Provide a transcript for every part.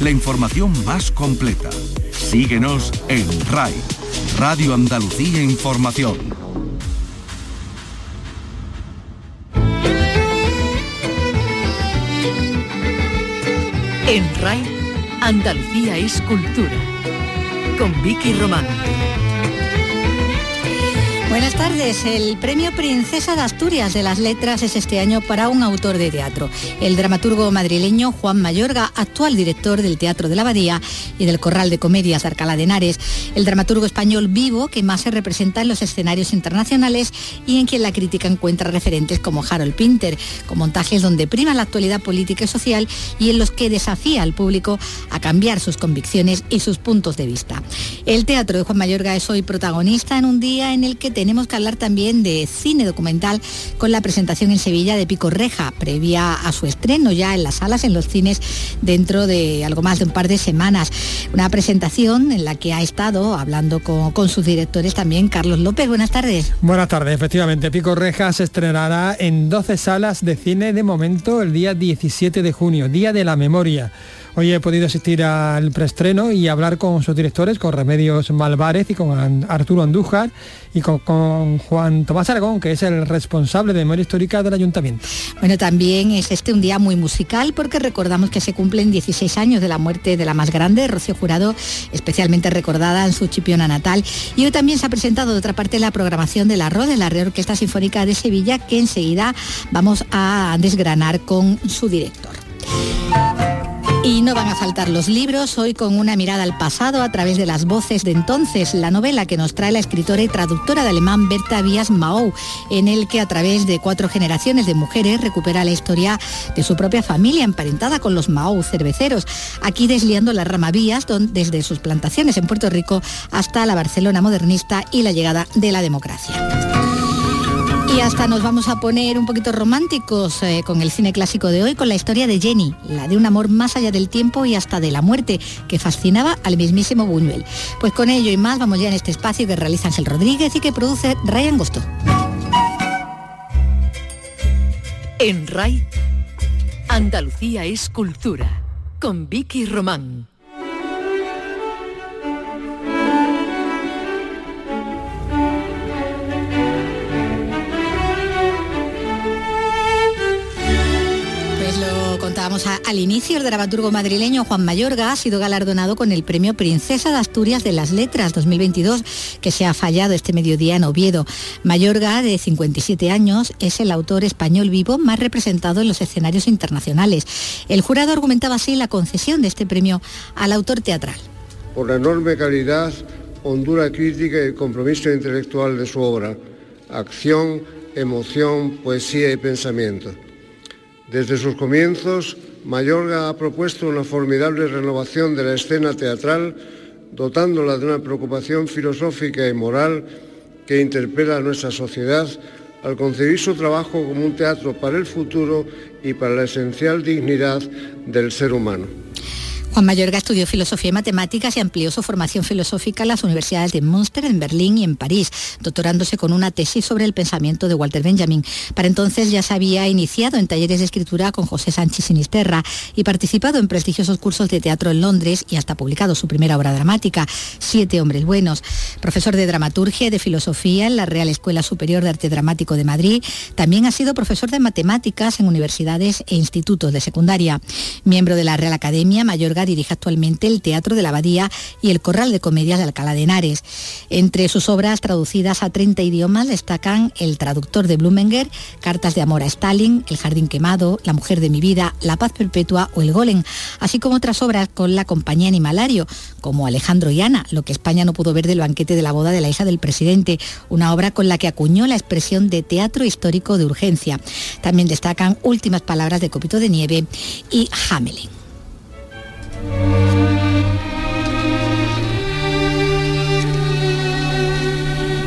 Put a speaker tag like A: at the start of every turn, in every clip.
A: la información más completa. Síguenos en RAI, Radio Andalucía Información.
B: En RAI, Andalucía es cultura. Con Vicky Román.
C: Buenas tardes. El premio Princesa de Asturias de las Letras es este año para un autor de teatro, el dramaturgo madrileño Juan Mayorga, actual director del Teatro de la Abadía y del Corral de Comedias de Alcalá de Henares, el dramaturgo español vivo que más se representa en los escenarios internacionales y en quien la crítica encuentra referentes como Harold Pinter, con montajes donde prima la actualidad política y social y en los que desafía al público a cambiar sus convicciones y sus puntos de vista. El teatro de Juan Mayorga es hoy protagonista en un día en el que tenemos que hablar también de cine documental con la presentación en Sevilla de Pico Reja, previa a su estreno ya en las salas, en los cines, dentro de algo más de un par de semanas. Una presentación en la que ha estado hablando con sus directores también Carlos López. Buenas tardes.
D: Buenas tardes, efectivamente. Pico Reja se estrenará en 12 salas de cine de momento el día 17 de junio, Día de la Memoria. Hoy he podido asistir al preestreno y hablar con sus directores, con Remedios Malvarez y con Arturo Andújar y con, Juan Tomás Aragón, que es el responsable de memoria histórica del ayuntamiento.
C: Bueno, también es este un día muy musical porque recordamos que se cumplen 16 años de la muerte de la más grande, Rocío Jurado, especialmente recordada en su chipiona natal. Y hoy también se ha presentado de otra parte la programación de la ROD, de la Real Orquesta Sinfónica de Sevilla, que enseguida vamos a desgranar con su director. Y no van a faltar los libros, hoy con una mirada al pasado a través de las voces de entonces, la novela que nos trae la escritora y traductora de alemán Berta Vías Mao, en el que a través de cuatro generaciones de mujeres recupera la historia de su propia familia emparentada con los Mao cerveceros, aquí desliando la rama Vías desde sus plantaciones en Puerto Rico hasta la Barcelona modernista y la llegada de la democracia. Y hasta nos vamos a poner un poquito románticos eh, con el cine clásico de hoy, con la historia de Jenny, la de un amor más allá del tiempo y hasta de la muerte, que fascinaba al mismísimo Buñuel. Pues con ello y más vamos ya en este espacio que realiza Ángel Rodríguez y que produce Ryan Gosto.
B: En RAI, Andalucía es cultura, con Vicky Román.
C: Contábamos al inicio, el dramaturgo madrileño Juan Mayorga ha sido galardonado con el premio Princesa de Asturias de las Letras 2022, que se ha fallado este mediodía en Oviedo. Mayorga, de 57 años, es el autor español vivo más representado en los escenarios internacionales. El jurado argumentaba así la concesión de este premio al autor teatral.
E: Por la enorme calidad, hondura crítica y compromiso intelectual de su obra, acción, emoción, poesía y pensamiento desde sus comienzos, Mayorga ha propuesto una formidable renovación de la escena teatral, dotándola de una preocupación filosófica y moral que interpela a nuestra sociedad al concebir su trabajo como un teatro para el futuro y para la esencial dignidad del ser humano.
C: Juan Mayorga estudió filosofía y matemáticas y amplió su formación filosófica en las universidades de Münster, en Berlín y en París, doctorándose con una tesis sobre el pensamiento de Walter Benjamin. Para entonces ya se había iniciado en talleres de escritura con José Sánchez Sinisterra y participado en prestigiosos cursos de teatro en Londres y hasta publicado su primera obra dramática, Siete hombres buenos. Profesor de dramaturgia y de filosofía en la Real Escuela Superior de Arte Dramático de Madrid, también ha sido profesor de matemáticas en universidades e institutos de secundaria. Miembro de la Real Academia, Mayorga dirige actualmente el Teatro de la Abadía y el Corral de Comedias de Alcalá de Henares. Entre sus obras traducidas a 30 idiomas destacan El traductor de Blumenger, Cartas de amor a Stalin, El jardín quemado, La mujer de mi vida, La paz perpetua o El golem, así como otras obras con la compañía Animalario, como Alejandro y Ana, lo que España no pudo ver del banquete de la boda de la hija del presidente, una obra con la que acuñó la expresión de teatro histórico de urgencia. También destacan Últimas palabras de Copito de Nieve y Hamelin.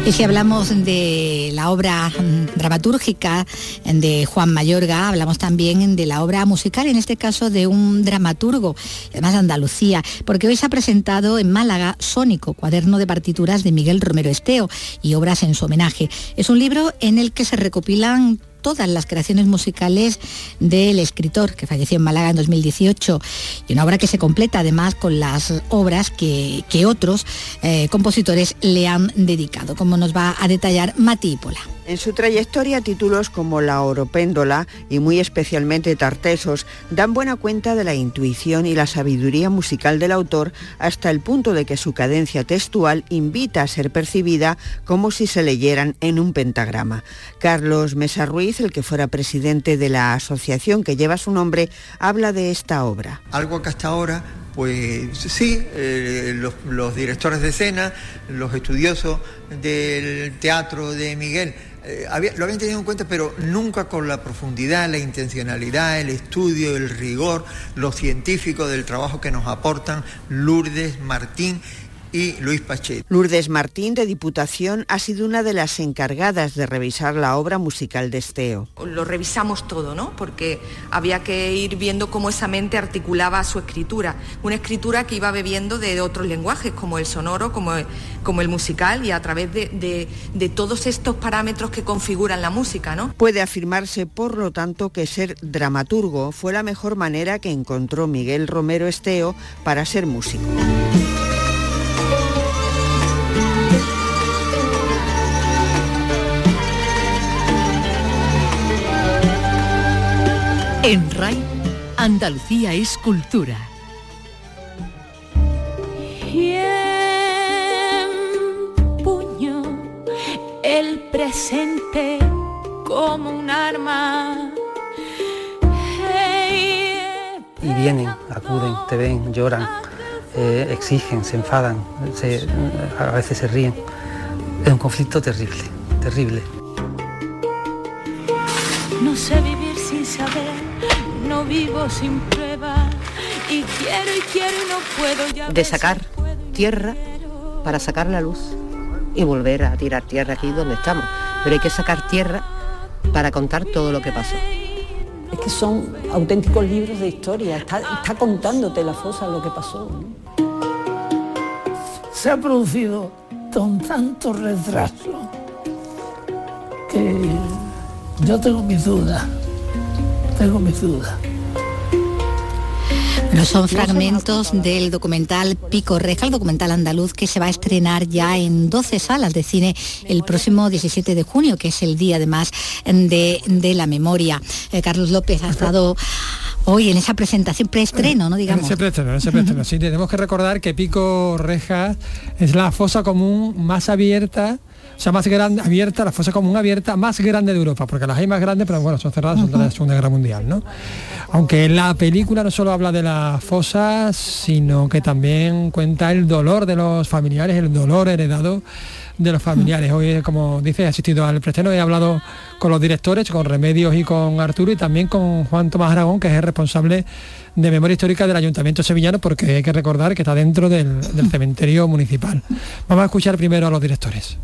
C: Y si hablamos de la obra dramatúrgica de Juan Mayorga, hablamos también de la obra musical, en este caso de un dramaturgo, además de Andalucía, porque hoy se ha presentado en Málaga Sónico, cuaderno de partituras de Miguel Romero Esteo y obras en su homenaje. Es un libro en el que se recopilan todas las creaciones musicales del escritor que falleció en Málaga en 2018 y una obra que se completa además con las obras que, otros eh, compositores le han dedicado, como nos va a detallar Mati Pola.
F: En su trayectoria, títulos como La Oropéndola y muy especialmente Tartesos dan buena cuenta de la intuición y la sabiduría musical del autor hasta el punto de que su cadencia textual invita a ser percibida como si se leyeran en un pentagrama. Carlos Mesa Ruiz, el que fuera presidente de la asociación que lleva su nombre, habla de esta obra.
G: Algo que hasta ahora pues sí, eh, los, directores de escena, los estudiosos del teatro de Miguel, eh, lo habían tenido en cuenta, pero nunca con la profundidad, la intencionalidad, el estudio, el rigor, lo científico del trabajo que nos aportan Lourdes, Martín y Luis Pachet.
F: Lourdes Martín de Diputación ha sido una de las encargadas de revisar la obra musical de Esteo.
H: Lo revisamos todo, ¿no? Porque había que ir viendo cómo esa mente articulaba su escritura. Una escritura que iba bebiendo de otros lenguajes, como el sonoro, como, como el musical, y a través de, de todos estos parámetros que configuran la música, ¿no?
F: Puede afirmarse, por lo tanto, que ser dramaturgo fue la mejor manera que encontró Miguel Romero Esteo para ser músico.
B: En RAI, Andalucía es cultura.
I: puño el presente como un arma.
J: y vienen, acuden, te ven, lloran, eh, exigen, se enfadan, a veces se ríen. Es un conflicto terrible, terrible.
I: No sé vivir sin saber no vivo sin prueba y quiero y quiero y no puedo ya
K: de sacar tierra para sacar la luz y volver a tirar tierra aquí donde estamos. Pero hay que sacar tierra para contar todo lo que pasó.
L: Es que son auténticos libros de historia. Está, contándote la fosa lo que pasó
M: se ha producido con tanto retraso que yo tengo mis dudas tengo mis dudas.
C: No son fragmentos del documental Pico Reja, el documental andaluz que se va a estrenar ya en 12 salas de cine el próximo 17 de junio, que es el día además de, de la memoria. Eh, Carlos López ha estado hoy en esa presentación preestreno, ¿no? Digamos.
D: ese preestreno, ese preestreno. Sí, tenemos que recordar que Pico Reja es la fosa común más abierta sea, más grande, abierta, la fosa común abierta más grande de Europa, porque las hay más grandes, pero bueno, son cerradas, son de la Segunda Guerra Mundial, ¿no? Aunque la película no solo habla de las fosas, sino que también cuenta el dolor de los familiares, el dolor heredado de los familiares. Hoy, como dice, he asistido al preestreno, he hablado con los directores, con Remedios y con Arturo y también con Juan Tomás Aragón, que es el responsable de memoria histórica del Ayuntamiento Sevillano, porque hay que recordar que está dentro del cementerio municipal. Vamos a escuchar primero a los directores.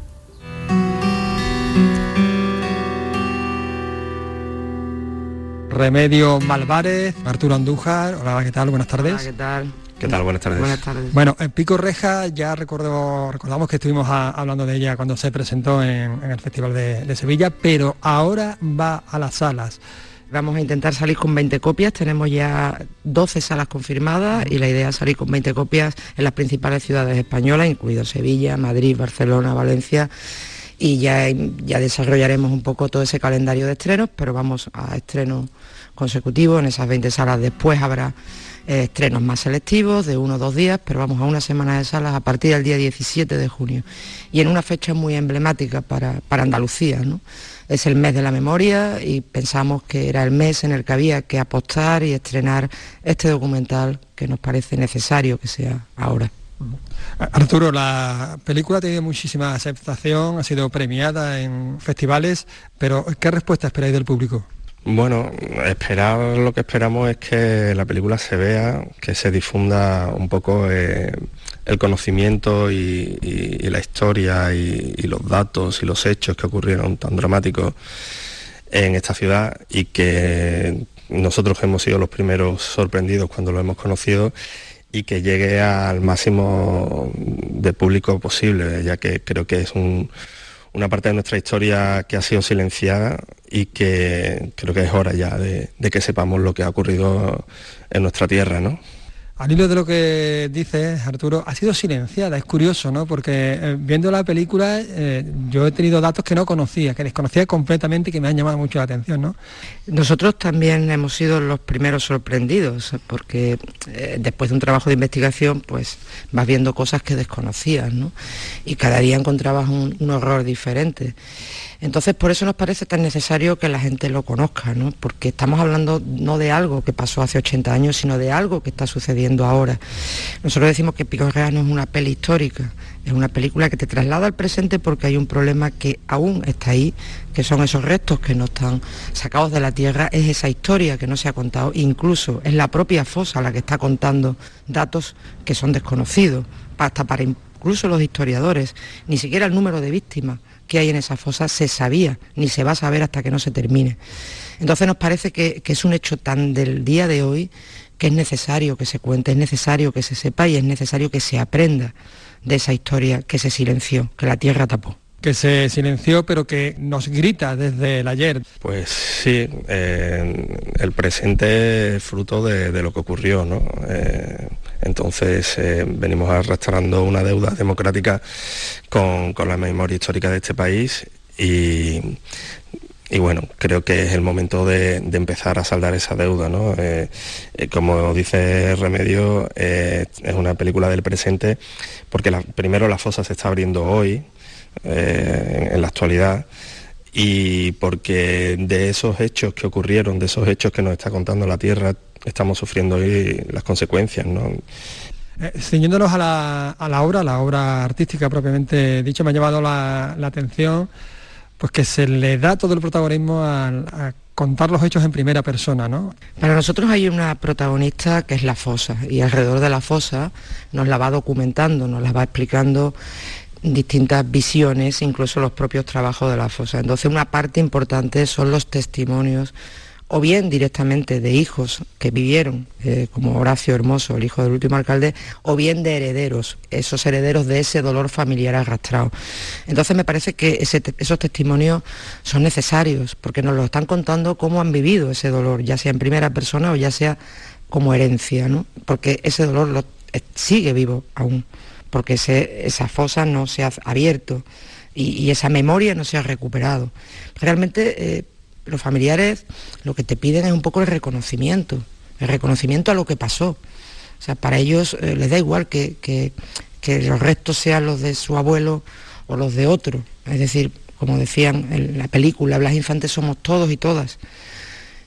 D: Remedio Malvarez, Arturo Andújar, hola, ¿qué tal? Buenas tardes.
N: ¿qué tal?
O: ¿Qué tal? Buenas tardes.
N: Buenas tardes.
D: Bueno, en Pico Reja ya recuerdo, recordamos que estuvimos hablando de ella cuando se presentó en, el Festival de, Sevilla, pero ahora va a las salas.
N: Vamos a intentar salir con 20 copias, tenemos ya 12 salas confirmadas y la idea es salir con 20 copias en las principales ciudades españolas, incluido Sevilla, Madrid, Barcelona, Valencia y ya, ya desarrollaremos un poco todo ese calendario de estrenos, pero vamos a estrenos consecutivos, en esas 20 salas después habrá eh, estrenos más selectivos de uno o dos días, pero vamos a una semana de salas a partir del día 17 de junio y en una fecha muy emblemática para, para Andalucía. ¿no? Es el mes de la memoria y pensamos que era el mes en el que había que apostar y estrenar este documental que nos parece necesario que sea ahora.
D: Arturo, la película ha tenido muchísima aceptación, ha sido premiada en festivales, pero ¿qué respuesta esperáis del público?
O: Bueno, esperar lo que esperamos es que la película se vea, que se difunda un poco eh, el conocimiento y, la historia y, los datos y los hechos que ocurrieron tan dramáticos en esta ciudad y que nosotros hemos sido los primeros sorprendidos cuando lo hemos conocido y que llegue al máximo de público posible, ya que creo que es un, una parte de nuestra historia que ha sido silenciada y que creo que es hora ya de, que sepamos lo que ha ocurrido en nuestra tierra, ¿no?
D: Al hilo de lo que dices, Arturo, ha sido silenciada, es curioso, ¿no? Porque eh, viendo la película eh, yo he tenido datos que no conocía, que desconocía completamente y que me han llamado mucho la atención, ¿no?
N: Nosotros también hemos sido los primeros sorprendidos, porque eh, después de un trabajo de investigación, pues vas viendo cosas que desconocías, ¿no? Y cada día encontrabas un, un horror diferente. Entonces, por eso nos parece tan necesario que la gente lo conozca, ¿no? porque estamos hablando no de algo que pasó hace 80 años, sino de algo que está sucediendo ahora. Nosotros decimos que Picorrea no es una peli histórica, es una película que te traslada al presente porque hay un problema que aún está ahí, que son esos restos que no están sacados de la tierra, es esa historia que no se ha contado, incluso es la propia fosa la que está contando datos que son desconocidos, hasta para incluso los historiadores, ni siquiera el número de víctimas que hay en esa fosa se sabía, ni se va a saber hasta que no se termine. Entonces nos parece que, es un hecho tan del día de hoy que es necesario que se cuente, es necesario que se sepa y es necesario que se aprenda de esa historia que se silenció, que la tierra tapó
D: que se silenció pero que nos grita desde el ayer.
O: Pues sí, eh, el presente es fruto de, lo que ocurrió, ¿no? Eh, entonces eh, venimos arrastrando una deuda democrática con, la memoria histórica de este país y, bueno, creo que es el momento de, empezar a saldar esa deuda. ¿no? como dice Remedio, es una película del presente porque primero la fosa se está abriendo hoy, eh, en la actualidad y porque de esos hechos que ocurrieron, de esos hechos que nos está contando la Tierra, estamos sufriendo hoy las consecuencias. ¿no?
D: Eh, ciñéndonos a la, a la, obra, la obra artística propiamente dicho, me ha llamado la, atención pues que se le da todo el protagonismo a, contar los hechos en primera persona, ¿no?
N: Para nosotros hay una protagonista que es la fosa y alrededor de la fosa nos la va documentando, nos la va explicando distintas visiones, incluso los propios trabajos de la fosa. Entonces una parte importante son los testimonios o bien directamente de hijos que vivieron, eh, como Horacio Hermoso, el hijo del último alcalde, o bien de herederos, esos herederos de ese dolor familiar arrastrado. Entonces me parece que esos testimonios son necesarios, porque nos lo están contando cómo han vivido ese dolor, ya sea en primera persona o ya sea como herencia, ¿no? porque ese dolor lo, eh, sigue vivo aún porque esa fosa no se ha abierto y, esa memoria no se ha recuperado. Realmente eh, los familiares lo que te piden es un poco el reconocimiento, el reconocimiento a lo que pasó. O sea, para ellos eh, les da igual que, que, los restos sean los de su abuelo o los de otro. Es decir, como decían en la película, Blas Infantes somos todos y todas.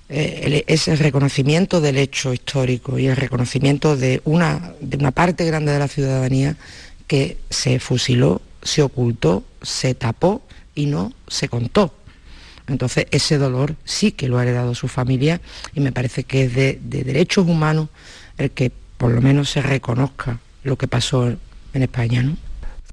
N: Eh, es el reconocimiento del hecho histórico y el reconocimiento de una, de una parte grande de la ciudadanía que se fusiló, se ocultó, se tapó y no se contó. Entonces ese dolor sí que lo ha heredado su familia y me parece que es de, derechos humanos el que por lo menos se reconozca lo que pasó en España. ¿no?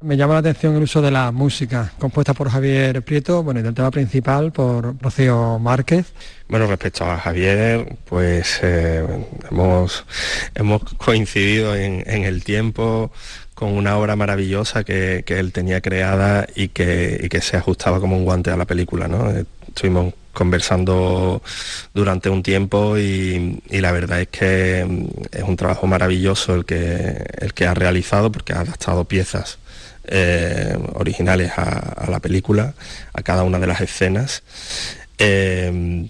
D: Me llama la atención el uso de la música, compuesta por Javier Prieto, bueno, y del tema principal por Rocío Márquez.
O: Bueno, respecto a Javier, pues eh, hemos, hemos coincidido en, el tiempo con una obra maravillosa que, él tenía creada y que, que, se ajustaba como un guante a la película. ¿no? Estuvimos conversando durante un tiempo y, la verdad es que mm, es un trabajo maravilloso el que, el que ha realizado porque ha adaptado piezas eh, originales a, la película, a cada una de las escenas. Eh,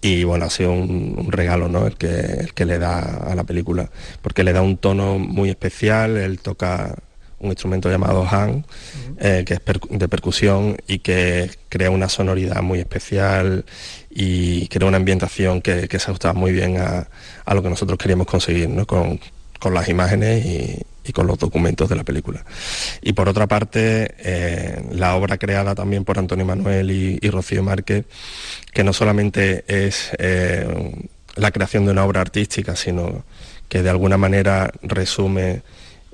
O: y bueno, ha sido un, regalo ¿no? el, que, el que le da a la película, porque le da un tono muy especial, él toca un instrumento llamado Han, eh, que es de percusión y que crea una sonoridad muy especial y crea una ambientación que, se ajusta muy bien a, lo que nosotros queríamos conseguir ¿no? con, con las imágenes y, y con los documentos de la película. Y por otra parte, eh, la obra creada también por Antonio Manuel y, Rocío Márquez, que no solamente es eh, la creación de una obra artística, sino que de alguna manera resume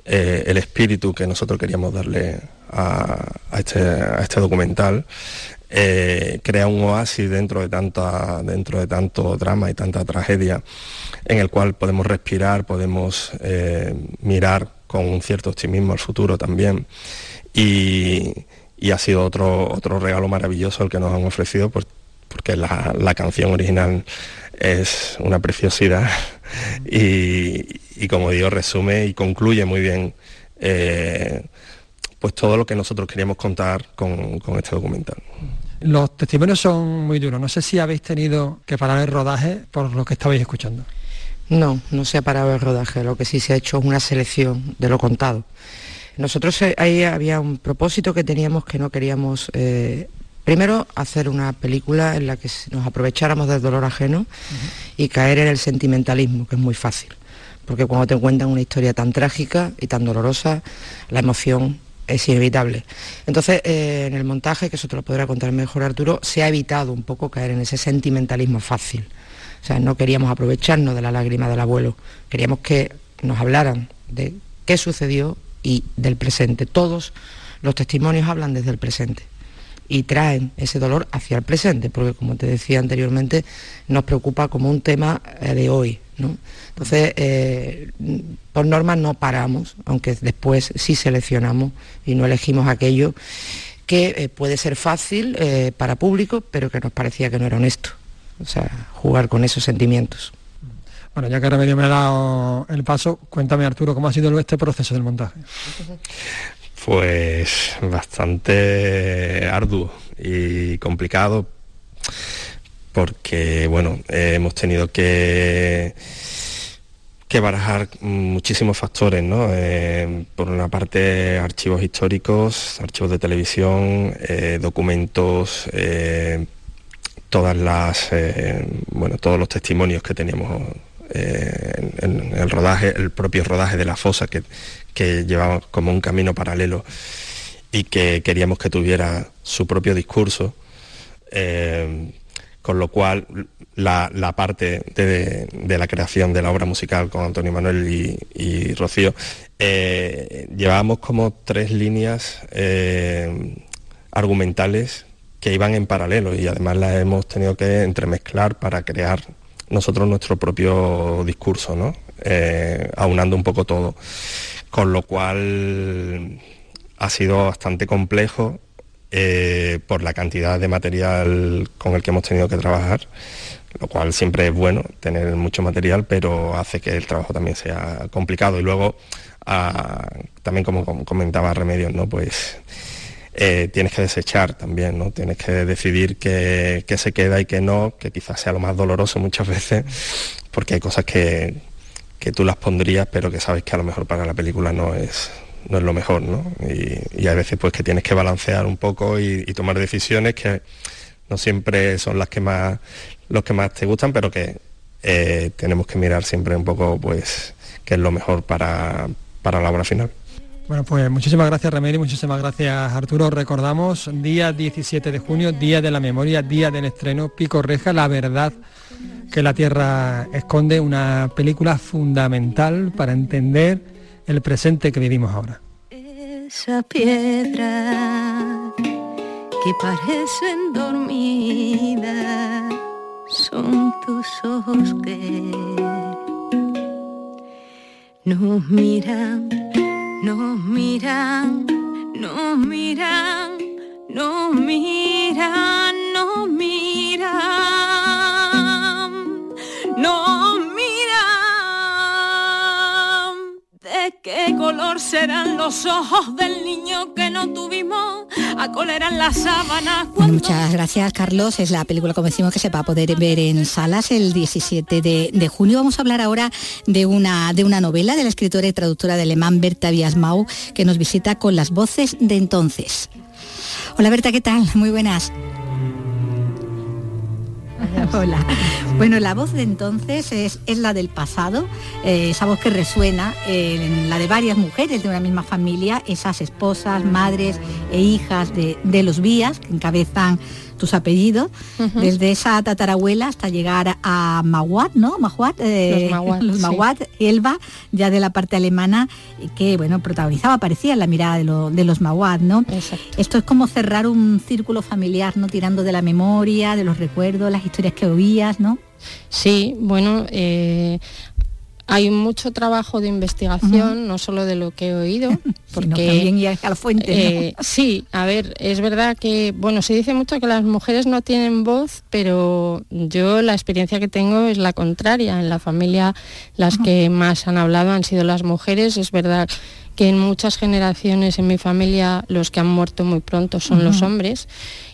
O: eh, el espíritu que nosotros queríamos darle a, este, este, documental, crea un oasis dentro de, tanta, dentro de tanto drama y tanta tragedia en el cual podemos respirar, podemos mirar con un cierto optimismo al futuro también. Y, ha sido otro, otro regalo maravilloso el que nos han ofrecido, porque la, canción original es una preciosidad y, como digo, resume y concluye muy bien eh, pues todo lo que nosotros queríamos contar con, con este documental.
D: Los testimonios son muy duros. No sé si habéis tenido que parar el rodaje por lo que estabais escuchando.
N: No, no se ha parado el rodaje. Lo que sí se ha hecho es una selección de lo contado. Nosotros eh, ahí había un propósito que teníamos que no queríamos, eh, primero, hacer una película en la que nos aprovecháramos del dolor ajeno y caer en el sentimentalismo, que es muy fácil. Porque cuando te cuentan una historia tan trágica y tan dolorosa, la emoción es inevitable. Entonces, eh, en el montaje, que eso te lo podrá contar mejor Arturo, se ha evitado un poco caer en ese sentimentalismo fácil. O sea, no queríamos aprovecharnos de la lágrima del abuelo, queríamos que nos hablaran de qué sucedió y del presente. Todos los testimonios hablan desde el presente y traen ese dolor hacia el presente, porque como te decía anteriormente, nos preocupa como un tema eh, de hoy. ¿No? Entonces, eh, por norma no paramos, aunque después sí seleccionamos y no elegimos aquello que eh, puede ser fácil para público, pero que nos parecía que no era honesto. O sea, jugar con esos sentimientos.
D: Bueno, ya que Remedio me ha dado el paso, cuéntame Arturo, ¿cómo ha sido este proceso del montaje?
O: Pues bastante arduo y complicado porque, bueno, hemos tenido que que barajar muchísimos factores, ¿no? Eh, por una parte, archivos históricos, archivos de televisión, eh, documentos, eh, todas las, bueno, todos los testimonios que teníamos en, el rodaje, el propio rodaje de la fosa que, que llevaba como un camino paralelo y que queríamos que tuviera su propio discurso, eh, con lo cual la, parte de, la creación de la obra musical con Antonio Manuel y, Rocío, eh, llevábamos como tres líneas eh, argumentales que iban en paralelo y además las hemos tenido que entremezclar para crear nosotros nuestro propio discurso, ¿no? aunando un poco todo con lo cual ha sido bastante complejo eh, por la cantidad de material con el que hemos tenido que trabajar, lo cual siempre es bueno tener mucho material, pero hace que el trabajo también sea complicado. Y luego, ah, también como, comentaba Remedios, ¿no? Pues eh, tienes que desechar también, ¿no? Tienes que decidir qué, qué se queda y qué no, que quizás sea lo más doloroso muchas veces, porque hay cosas que, que tú las pondrías, pero que sabes que a lo mejor para la película no es, no es lo mejor, ¿no? Y, hay veces pues que tienes que balancear un poco y, tomar decisiones que no siempre son las que más, los que más te gustan, pero que eh, tenemos que mirar siempre un poco pues qué es lo mejor para, para la obra final.
D: Bueno, pues muchísimas gracias Remedio, muchísimas gracias Arturo. Recordamos, día 17 de junio, día de la memoria, día del estreno, Pico Reja, la verdad que la Tierra esconde, una película fundamental para entender el presente que vivimos ahora.
I: Esa piedra que parecen dormidas son tus ojos que nos miran, nos miran, nos miran, nos miran, nos miran. Color serán los ojos del niño que no tuvimos? ¿A cuál eran las sábanas?
C: muchas gracias, Carlos. Es la película, como decimos, que se va a poder ver en salas el 17 de, junio. Vamos a hablar ahora de una, de una novela de la escritora y traductora de alemán Berta Biasmau, que nos visita con las voces de entonces. Hola Berta, ¿qué tal? Muy buenas. Hola. Bueno, la voz de entonces es, la del pasado, eh, esa voz que resuena en la de varias mujeres de una misma familia, esas esposas, madres e hijas de, de los vías que encabezan tus apellidos, desde esa tatarabuela hasta llegar a Mahuat, ¿no? Mahuat, eh, los Mahuat, Elba, ya de la parte alemana, que bueno, protagonizaba, parecía la mirada de, los Mahuat, ¿no? Esto es como cerrar un círculo familiar, ¿no? Tirando de la memoria, de los recuerdos, las historias que oías, ¿no?
P: Sí, bueno, eh, hay mucho trabajo de investigación, no solo de lo que he oído, porque
C: también a la fuente. ¿no?
P: eh, sí, a ver, es verdad que, bueno, se dice mucho que las mujeres no tienen voz, pero yo la experiencia que tengo es la contraria. En la familia las que más han hablado han sido las mujeres. Es verdad que en muchas generaciones en mi familia los que han muerto muy pronto son los hombres.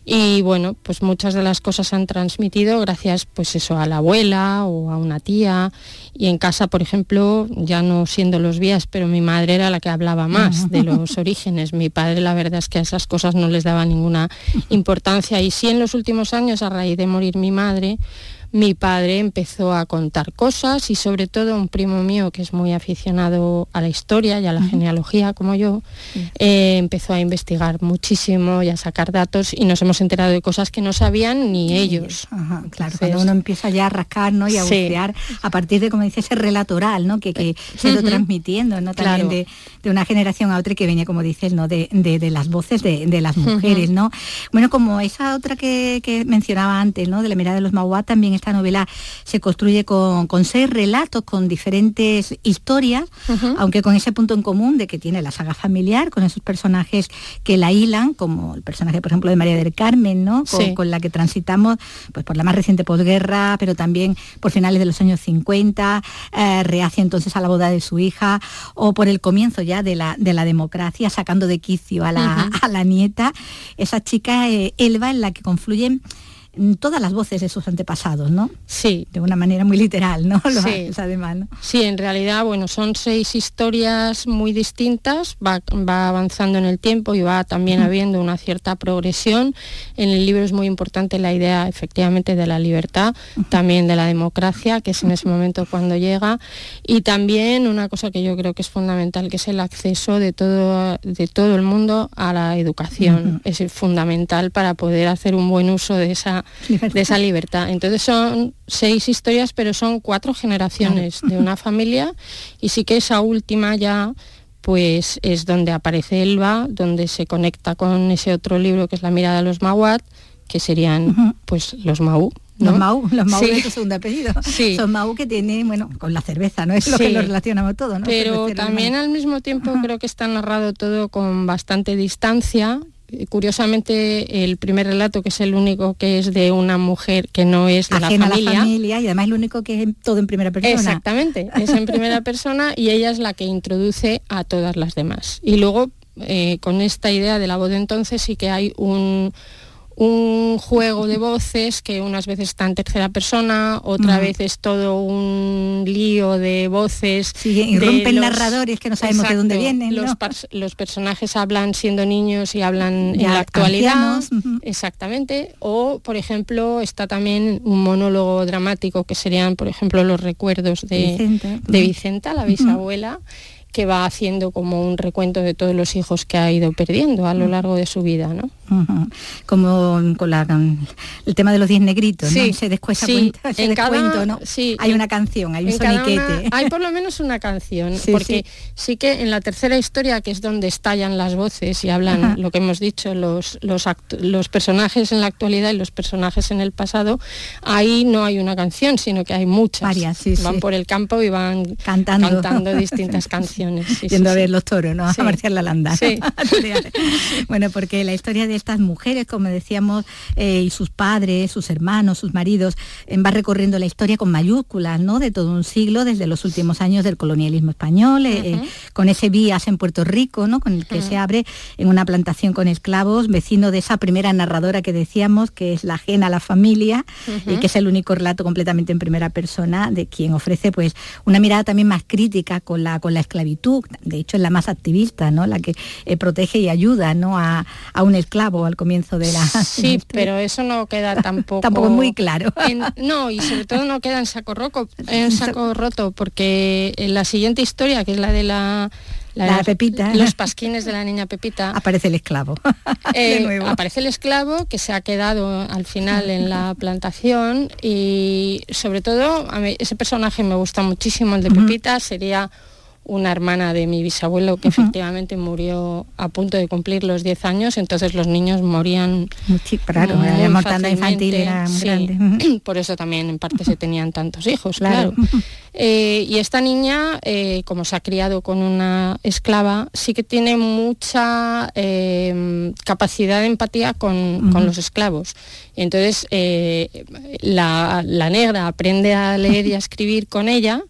P: Y bueno, pues muchas de las cosas se han transmitido gracias pues eso a la abuela o a una tía. Y en casa, por ejemplo, ya no siendo los vías, pero mi madre era la que hablaba más de los orígenes. Mi padre la verdad es que a esas cosas no les daba ninguna importancia. Y sí en los últimos años a raíz de morir mi madre mi padre empezó a contar cosas y sobre todo un primo mío que es muy aficionado a la historia y a la genealogía como yo, eh, empezó a investigar muchísimo y a sacar datos y nos hemos enterado de cosas que no sabían ni ellos.
C: Ajá, claro,
P: Entonces-
C: cuando uno empieza ya a rascar ¿no? y a
P: Sí.
C: bucear a partir de, como dice, ese relato oral, ¿no? que, que se
P: Ujú.
C: transmitiendo ¿no? también
P: Claro.
C: de, de una generación a otra y que venía, como dices, ¿no? de, de- de las voces de, de las mujeres. ¿no? Bueno, como esa otra que, que mencionaba antes, ¿no? de la mirada de los Mauá, también esta novela se construye con, con seis relatos, con diferentes historias, aunque con ese punto en común de que tiene la saga familiar, con esos personajes que la hilan, como el personaje, por ejemplo, de María del Carmen, ¿no? Con,
P: Sí.
C: con la que transitamos pues por la más reciente posguerra, pero también por finales de los años 50, eh, reacia entonces a la boda de su hija, o por el comienzo ya de la, de la democracia, sacando de quicio a la, a la nieta, esa chica eh, Elba en la que confluyen todas las voces de sus antepasados, ¿no?
P: Sí.
C: De una manera muy literal, ¿no?
P: Sí.
C: además, ¿no?
P: Sí, en realidad, bueno, son seis historias muy distintas, va, va avanzando en el tiempo y va también habiendo una cierta progresión. En el libro es muy importante la idea, efectivamente, de la libertad, también de la democracia, que es en ese momento cuando llega, y también una cosa que yo creo que es fundamental, que es el acceso de todo, de todo el mundo a la educación. Es fundamental para poder hacer un buen uso de esa, de esa libertad. Entonces son seis historias, pero son cuatro generaciones de una familia y sí que esa última ya pues es donde aparece Elba, donde se conecta con ese otro libro que es La mirada de los Mawat, que serían pues los Mau. ¿no?
C: Los Mau, los Mau
P: Sí.
C: de tu segundo apellido.
P: Sí.
C: Son Mau que tienen, bueno, con la cerveza, ¿no? Es lo que lo relacionamos todo, ¿no?
P: Pero también al mismo tiempo creo que está narrado todo con bastante distancia. Eh, Curiosamente, el primer relato, que es el único que es de una mujer que no es de
C: Ajena
P: la familia,
C: a la familia y además lo único que es todo en primera persona.
P: Exactamente, es en primera persona y ella es la que introduce a todas las demás. Y luego, eh, con esta idea de la voz de entonces, sí que hay un, un juego de voces que unas veces está en tercera persona, otra
C: Ujú.
P: vez es todo un lío de voces.
C: Sí, y
P: de
C: rompen
P: los-
C: narradores que no sabemos de dónde vienen,
P: Los,
C: ¿no?
P: pers- los personajes hablan siendo niños y hablan
C: Ya
P: en la actualidad. Exactamente. O, por ejemplo, está también un monólogo dramático que serían, por ejemplo, los recuerdos de
C: Vicenta.
P: de Vicenta, la bisabuela, que va haciendo como un recuento de todos los hijos que ha ido perdiendo a lo largo de su vida, ¿no?
C: Como con la, el tema de los diez negritos, ¿no?
P: Sí,
C: Ese descuento,
P: sí,
C: ese
P: en cada-
C: descuento, ¿no?
P: sí,
C: hay
P: en-
C: una canción, hay un
P: En cada una
C: soniquete.
P: hay por lo menos una canción,
C: Sí,
P: porque sí. que en la tercera historia, que es donde estallan las voces y hablan lo que hemos dicho, los, los, los personajes en la actualidad y los personajes en el pasado, ahí no hay una canción, sino que hay muchas.
C: Varias,
P: van por el campo y van
C: Cantando.
P: cantando distintas canciones. Sí,
C: yendo a
P: sí.
C: ver los toros, ¿no? A marchar la landa.
P: Sí.
C: bueno, porque la historia de estas mujeres, como decíamos, eh, y sus padres, sus hermanos, sus maridos, eh, va recorriendo la historia con mayúsculas, ¿no? De todo un siglo, desde los últimos años del colonialismo español, eh, eh, con ese vías en Puerto Rico, ¿no? Con el que se abre en una plantación con esclavos, vecino de esa primera narradora que decíamos, que es la ajena a la familia, y que es el único relato completamente en primera persona de quien ofrece pues una mirada también más crítica con la con la esclavitud de hecho es la más activista no la que eh, protege y ayuda no a, a un esclavo al comienzo de la
P: Sí, pero eso no queda tampoco.
C: Tampoco muy claro.
P: en- no, y sobre todo no queda en saco, roco, en saco roto, porque en la siguiente historia, que es la de la.
C: La Pepita.
P: Los pasquines de la niña Pepita.
C: aparece el esclavo
P: eh,
C: de nuevo.
P: aparece el esclavo que se ha quedado al final en la plantación y sobre todo a mí ese personaje me gusta muchísimo, el de Pepita, sería una hermana de mi bisabuelo que efectivamente murió a punto de cumplir los 10 años, entonces los niños morían
C: claro,
P: muy
C: la mortandad infantil era muy
P: sí.
C: grande.
P: Por eso también en parte se tenían tantos hijos,
C: Claro.
P: claro. Eh, y esta niña, eh, como se ha criado con una esclava, sí que tiene mucha eh, capacidad de empatía con, con los esclavos. Y entonces eh, la, la negra aprende a leer y a escribir con ella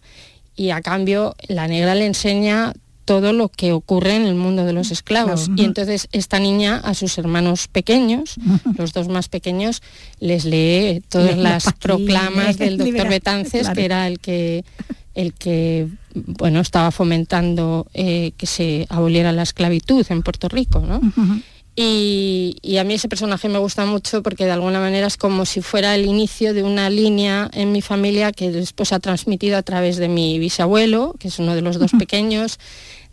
P: y a cambio la negra le enseña todo lo que ocurre en el mundo de los esclavos. Y entonces esta niña a sus hermanos pequeños, los dos más pequeños, les lee todas las proclamas del doctor Betances, que era el que el que bueno estaba fomentando eh, que se aboliera la esclavitud en Puerto Rico, ¿no? Y, y a mí ese personaje me gusta mucho porque de alguna manera es como si fuera el inicio de una línea en mi familia que después ha transmitido a través de mi bisabuelo, que es uno de los dos pequeños,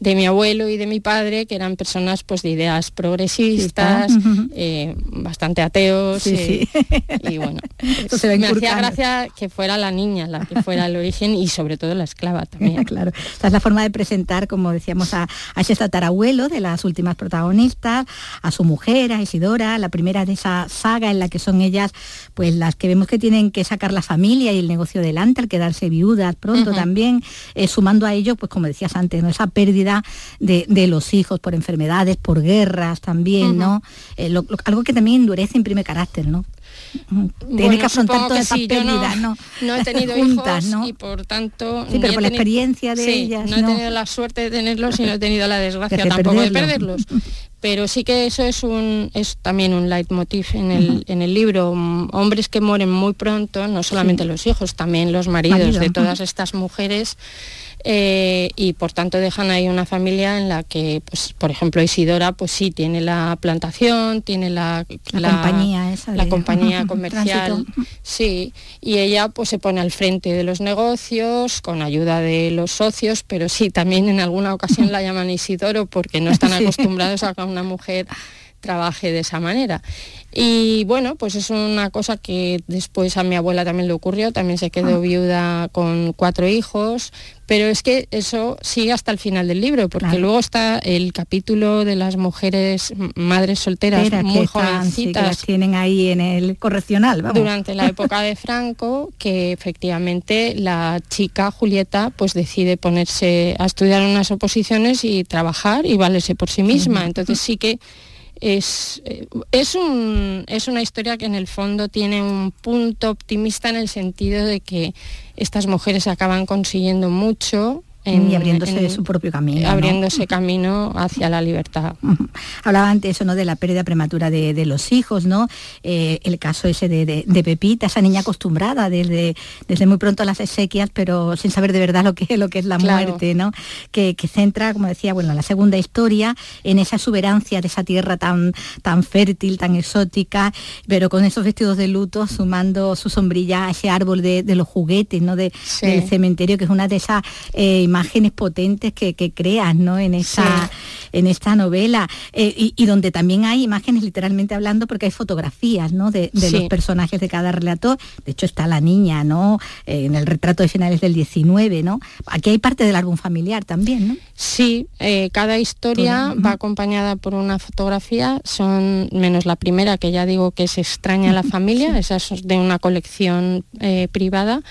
P: de mi abuelo y de mi padre, que eran personas pues de ideas progresistas,
C: Sí,
P: eh, bastante ateos.
C: Sí,
P: eh,
C: sí.
P: Y bueno,
C: va
P: me hacía gracia que fuera la niña la que fuera el origen y sobre todo la esclava también.
C: claro. Esta es la forma de presentar, como decíamos, a, a ese tatarabuelo de las últimas protagonistas, a su mujer, a Isidora, la primera de esa saga en la que son ellas, pues las que vemos que tienen que sacar la familia y el negocio adelante, al quedarse viudas pronto también, eh, sumando a ello, pues como decías antes, ¿no? esa pérdida de, de los hijos por enfermedades, por guerras también, ¿no? Eh, lo- lo- algo que también endurece, imprime carácter, ¿no? Tiene
P: Bueno,
C: que afrontar todas esas
P: sí, yo no-
C: pérdidas, ¿no?
P: No he tenido
C: Juntas,
P: hijos
C: ¿no?
P: y por tanto...
C: Sí, pero por la experiencia de
P: Sí,
C: ellas,
P: No he tenido la suerte de tenerlos y no he tenido la desgracia
C: De
P: tampoco de
C: perderlo.
P: perderlos. Pero sí que eso es un es también un leitmotiv en el, en el libro. Mm, Hombres que mueren muy pronto, no solamente
C: Sí.
P: los hijos, también los maridos
C: Marido,
P: de todas estas mujeres. Eh, y por tanto dejan ahí una familia en la que, pues, por ejemplo, Isidora, pues sí, tiene la plantación, tiene la,
C: La compañía esa
P: la compañía comercial, sí, y ella pues se pone al frente de los negocios con ayuda de los socios, pero sí, también en alguna ocasión la llaman Isidoro porque no están acostumbrados a una mujer trabaje de esa manera. Y bueno, pues es una cosa que después a mi abuela también le ocurrió, también se quedó
C: Ah.
P: viuda con cuatro hijos, pero es que eso sigue hasta el final del libro, porque
C: Claro.
P: luego está el capítulo de las mujeres madres solteras
C: Espera,
P: muy
C: sí, que
P: jovencitas
C: las tienen ahí en el correccional, vamos.
P: durante la época de Franco, que efectivamente la chica Julieta pues decide ponerse a estudiar unas oposiciones y trabajar y valerse por sí misma. Entonces sí que es, eh, es, un- es una historia que en el fondo tiene un punto optimista en el sentido de que estas mujeres acaban consiguiendo mucho.
C: Y abriéndose su propio camino. ¿no?
P: Abriéndose camino hacia la libertad.
C: Hablaba antes eso, ¿no? de la pérdida prematura de, de los hijos, ¿no? Eh, el caso ese de, de- de Pepita, esa niña acostumbrada desde, desde muy pronto a las exequias, pero sin saber de verdad lo que, lo que es la
P: Claro.
C: muerte, ¿no? Que, que centra, como decía, bueno, la segunda historia en esa exuberancia de esa tierra tan, tan fértil, tan exótica, pero con esos vestidos de luto, sumando su sombrilla a ese árbol de, de los juguetes, ¿no? De,
P: Sí.
C: Del cementerio, que es una de esas eh, imágenes potentes que, que creas, ¿no? En esa, en esta novela. Eh, y, y donde también hay imágenes, literalmente hablando, porque hay fotografías, ¿no? De, de
P: Sí.
C: los personajes de cada relato. De hecho, está la niña, ¿no? Eh, en el retrato de finales del 19, ¿no? Aquí hay parte del álbum familiar también, ¿no?
P: Sí, eh, cada historia va acompañada por una fotografía, son menos la primera, que ya digo que se extraña a la familia, esa es de una colección privada.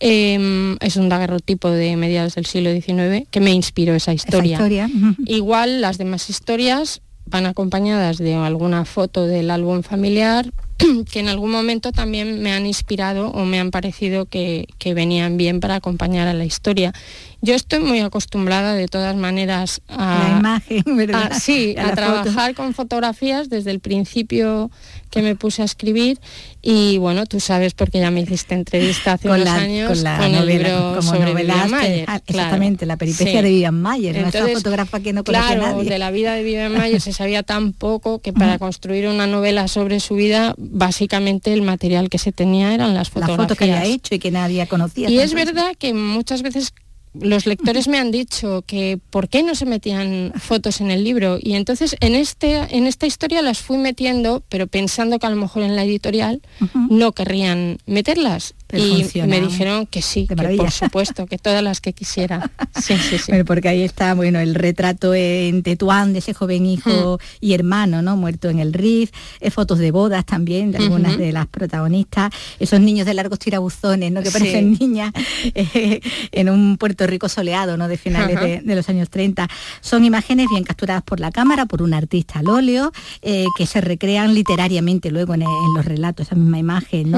P: Eh, es un daguerrotipo de mediados del siglo XIX que me inspiró esa historia.
C: historia, ujú.
P: Igual las demás historias van acompañadas de alguna foto del álbum familiar que en algún momento también me han inspirado o me han parecido que, que venían bien para acompañar a la historia. Yo estoy muy acostumbrada de todas maneras a,
C: La imagen, ¿verdad?
P: a- sí,
C: A
P: a,
C: la foto.
P: trabajar con fotografías desde el principio que me puse a escribir y bueno, tú sabes porque ya me hiciste entrevista hace
C: Con
P: unos
C: la,
P: años
C: con la
P: el
C: novela,
P: libro
C: como
P: sobre Vivian Mayer.
C: ah,
P: claro.
C: exactamente, la peripecia
P: Sí.
C: de Vivian Mayer,
P: Entonces,
C: fotógrafa que no conoce
P: Claro,
C: nadie.
P: de la vida de Vivian Mayer se sabía tan poco que para construir una novela sobre su vida, básicamente el material que se tenía eran las
C: la
P: fotografías.
C: foto que había hecho y que nadie conocía.
P: Y es verdad que muchas veces los lectores me han dicho que por qué no se metían fotos en el libro y entonces en este en esta historia las fui metiendo pero pensando que a lo mejor en la editorial no querrían meterlas
C: Pero
P: y
C: funciona
P: me dijeron que sí, que por supuesto, que todas las que quisiera. Sí, sí, sí.
C: Bueno, porque ahí está, bueno, el retrato en Tetuán de ese joven hijo
P: Mm.
C: y hermano, ¿no? Muerto en el RIF, eh, fotos de bodas también de algunas de las protagonistas, esos niños de largos tirabuzones, ¿no? Que
P: Sí.
C: parecen niñas eh, en un Puerto Rico soleado, ¿no? De finales de, de los años 30. Son imágenes bien capturadas por la cámara, por un artista al óleo, eh, que se recrean literariamente luego en, en los relatos, esa misma imagen,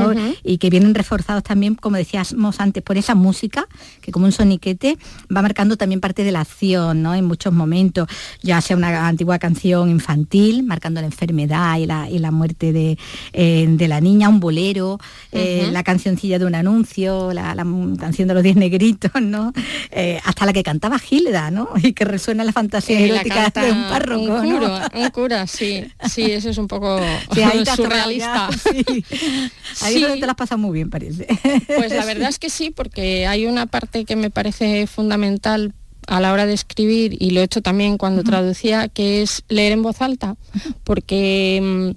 C: y que vienen reforzados también, como decíamos antes, por esa música, que como un soniquete va marcando también parte de la acción, ¿no? En muchos momentos, ya sea una antigua canción infantil, marcando la enfermedad y la, y la muerte de, eh, de la niña, un bolero, eh, la cancioncilla de un anuncio, la, la canción de los diez negritos, ¿no? Eh, hasta la que cantaba Gilda, ¿no? Y que resuena la fantasía erótica de un párroco,
P: un
C: ¿no?
P: cura, un cura, sí, sí, eso es un poco
C: Sí, ahí
P: surrealista.
C: sí. Ahí
P: Sí.
C: te las pasas muy bien, parece.
P: Pues la verdad es que sí, porque hay una parte que me parece fundamental a la hora de escribir y lo he hecho también cuando traducía, que es leer en voz alta, porque mm,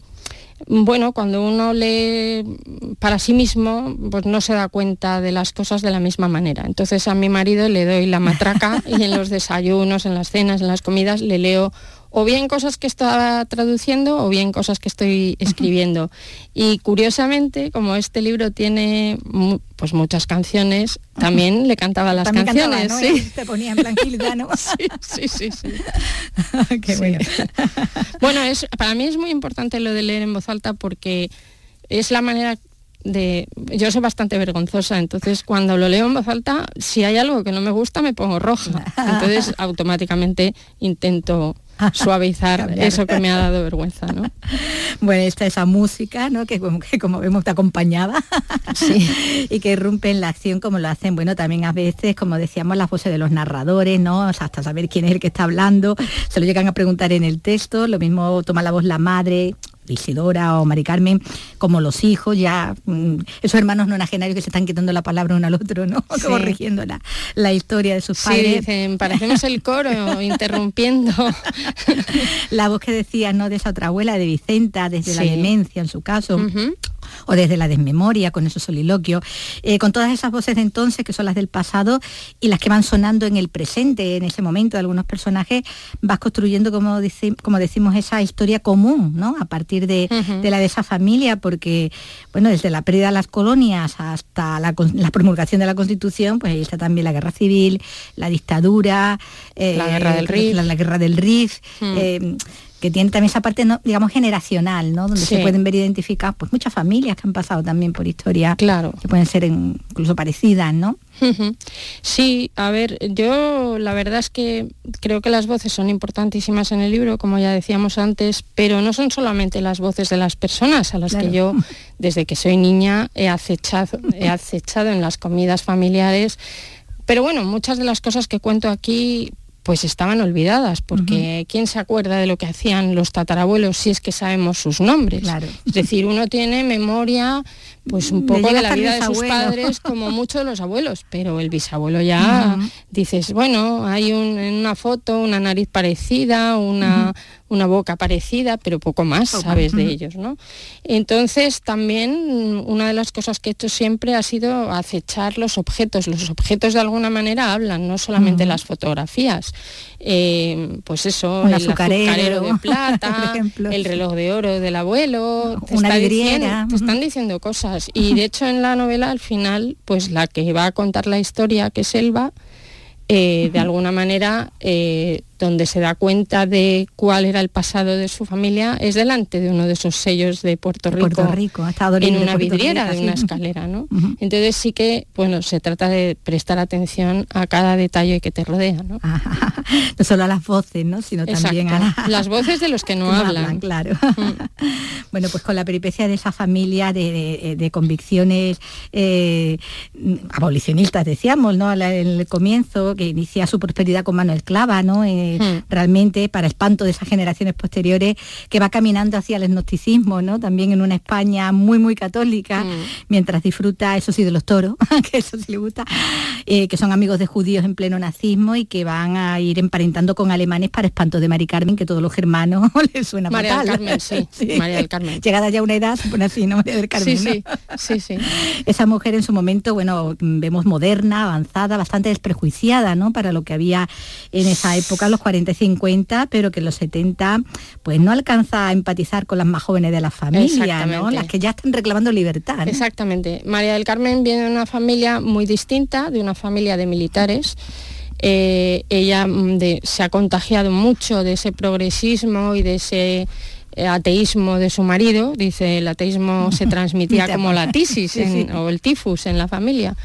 P: bueno, cuando uno lee para sí mismo, pues no se da cuenta de las cosas de la misma manera. Entonces a mi marido le doy la matraca y en los desayunos, en las cenas, en las comidas, le leo o bien cosas que estaba traduciendo o bien cosas que estoy escribiendo. Y curiosamente, como este libro tiene pues muchas canciones, también le cantaba las
C: También cantaba,
P: canciones.
C: ¿no?
P: sí.
C: Te ponía en plan Gilda, ¿no?
P: sí, sí, sí, sí.
C: Qué
P: Sí.
C: bueno.
P: Bueno, es, para mí es muy importante lo de leer en voz alta porque es la manera de... Yo soy bastante vergonzosa, entonces cuando lo leo en voz alta, si hay algo que no me gusta, me pongo roja. Entonces automáticamente intento suavizar eso que me ha dado vergüenza, ¿no?
C: Bueno, está esa música, ¿no? Que como, que como vemos te acompañaba y que irrumpe en la acción como lo hacen, bueno, también a veces, como decíamos, las voces de los narradores, ¿no? O sea, hasta saber quién es el que está hablando, se lo llegan a preguntar en el texto, lo mismo toma la voz la madre, Isidora o Mari Carmen, como los hijos, ya mm, esos hermanos nonagenarios que se están quitando la palabra uno al otro, ¿no?
P: Sí.
C: Corrigiendo la, la historia de sus
P: Sí,
C: padres.
P: dicen, parecemos el coro interrumpiendo.
C: la voz que decía, ¿no? De esa otra abuela, de Vicenta, desde la demencia en su caso. O desde la desmemoria con esos soliloquios, eh, con todas esas voces de entonces que son las del pasado y las que van sonando en el presente, en ese momento de algunos personajes, vas construyendo, como, dice- como decimos, esa historia común, ¿no? A partir de, de la de esa familia, porque, bueno, desde la pérdida de las colonias hasta la, promulgación de la Constitución, pues ahí está también la guerra civil, la dictadura, eh,
P: La guerra del Rif.
C: la, la guerra del Rif, eh, que tiene también esa parte, ¿no? digamos, generacional, ¿no? Donde
P: Sí.
C: se pueden ver identificadas pues muchas familias que han pasado también por historia
P: Claro.
C: que pueden ser incluso parecidas, ¿no?
P: Sí, a ver, yo la verdad es que creo que las voces son importantísimas en el libro, como ya decíamos antes, pero no son solamente las voces de las personas a las
C: Claro.
P: que yo, desde que soy niña, he acechado, he acechado en las comidas familiares. Pero bueno, muchas de las cosas que cuento aquí pues estaban olvidadas, porque ¿quién se acuerda de lo que hacían los tatarabuelos si es que sabemos sus nombres?
C: Claro.
P: Es decir, uno tiene memoria pues un poco de la vida de sus padres como muchos de los abuelos, pero el bisabuelo ya dices, bueno, hay un- una foto una nariz parecida, una, una boca parecida, pero poco más
C: Poco,
P: sabes de ellos, ¿no? Entonces también una de las cosas que he hecho siempre ha sido acechar los objetos. Los objetos de alguna manera hablan, no solamente las fotografías. Eh, pues eso,
C: Un
P: el
C: azucarero,
P: azucarero de plata, el reloj de oro del abuelo, te,
C: Una
P: está
C: vidriera,
P: diciendo- te están diciendo cosas. Y de hecho en la novela al final, pues la que va a contar la historia, que es Elba, eh, de alguna manera, eh, donde se da cuenta de cuál era el pasado de su familia, es delante de uno de esos sellos de Puerto Rico,
C: Puerto Rico, ha estado
P: en una vidriera
C: Rico,
P: de una escalera, ¿no? Entonces sí que, bueno, se trata de prestar atención a cada detalle que te rodea, ¿no?
C: No solo a las voces, ¿no? Sino también a la-
P: las voces de los que no hablan.
C: claro. bueno, pues con la peripecia de esa familia de, de- de convicciones eh, abolicionistas, decíamos, ¿no? En el comienzo, que inicia su prosperidad con mano esclava, ¿no? Eh, eh, realmente para espanto de esas generaciones posteriores, que va caminando hacia el gnosticismo, ¿no? También en una España muy, muy católica, mientras disfruta, eso sí, de los toros, que eso sí le gusta, eh, que son amigos de judíos en pleno nazismo y que van a ir emparentando con alemanes para espanto de Mari Carmen, que todos los germanos les suena
P: María
C: fatal.
P: del Carmen, sí, María del Carmen.
C: Llegada ya a una edad, se pone así, ¿no? María del Carmen,
P: Sí,
C: ¿no?
P: sí, sí, sí.
C: Esa mujer en su momento, bueno, vemos moderna, avanzada, bastante desprejuiciada, ¿no? Para lo que había en esa época, los 40 y 50, pero que en los 70, pues no alcanza a empatizar con las más jóvenes de la familia, ¿no? Las que ya están reclamando libertad. ¿no?
P: Exactamente. María del Carmen viene de una familia muy distinta, de una familia de militares. Eh, ella mm, de- se ha contagiado mucho de ese progresismo y de ese eh, ateísmo de su marido. Dice, el ateísmo se transmitía como la tisis en- o el tifus en la familia.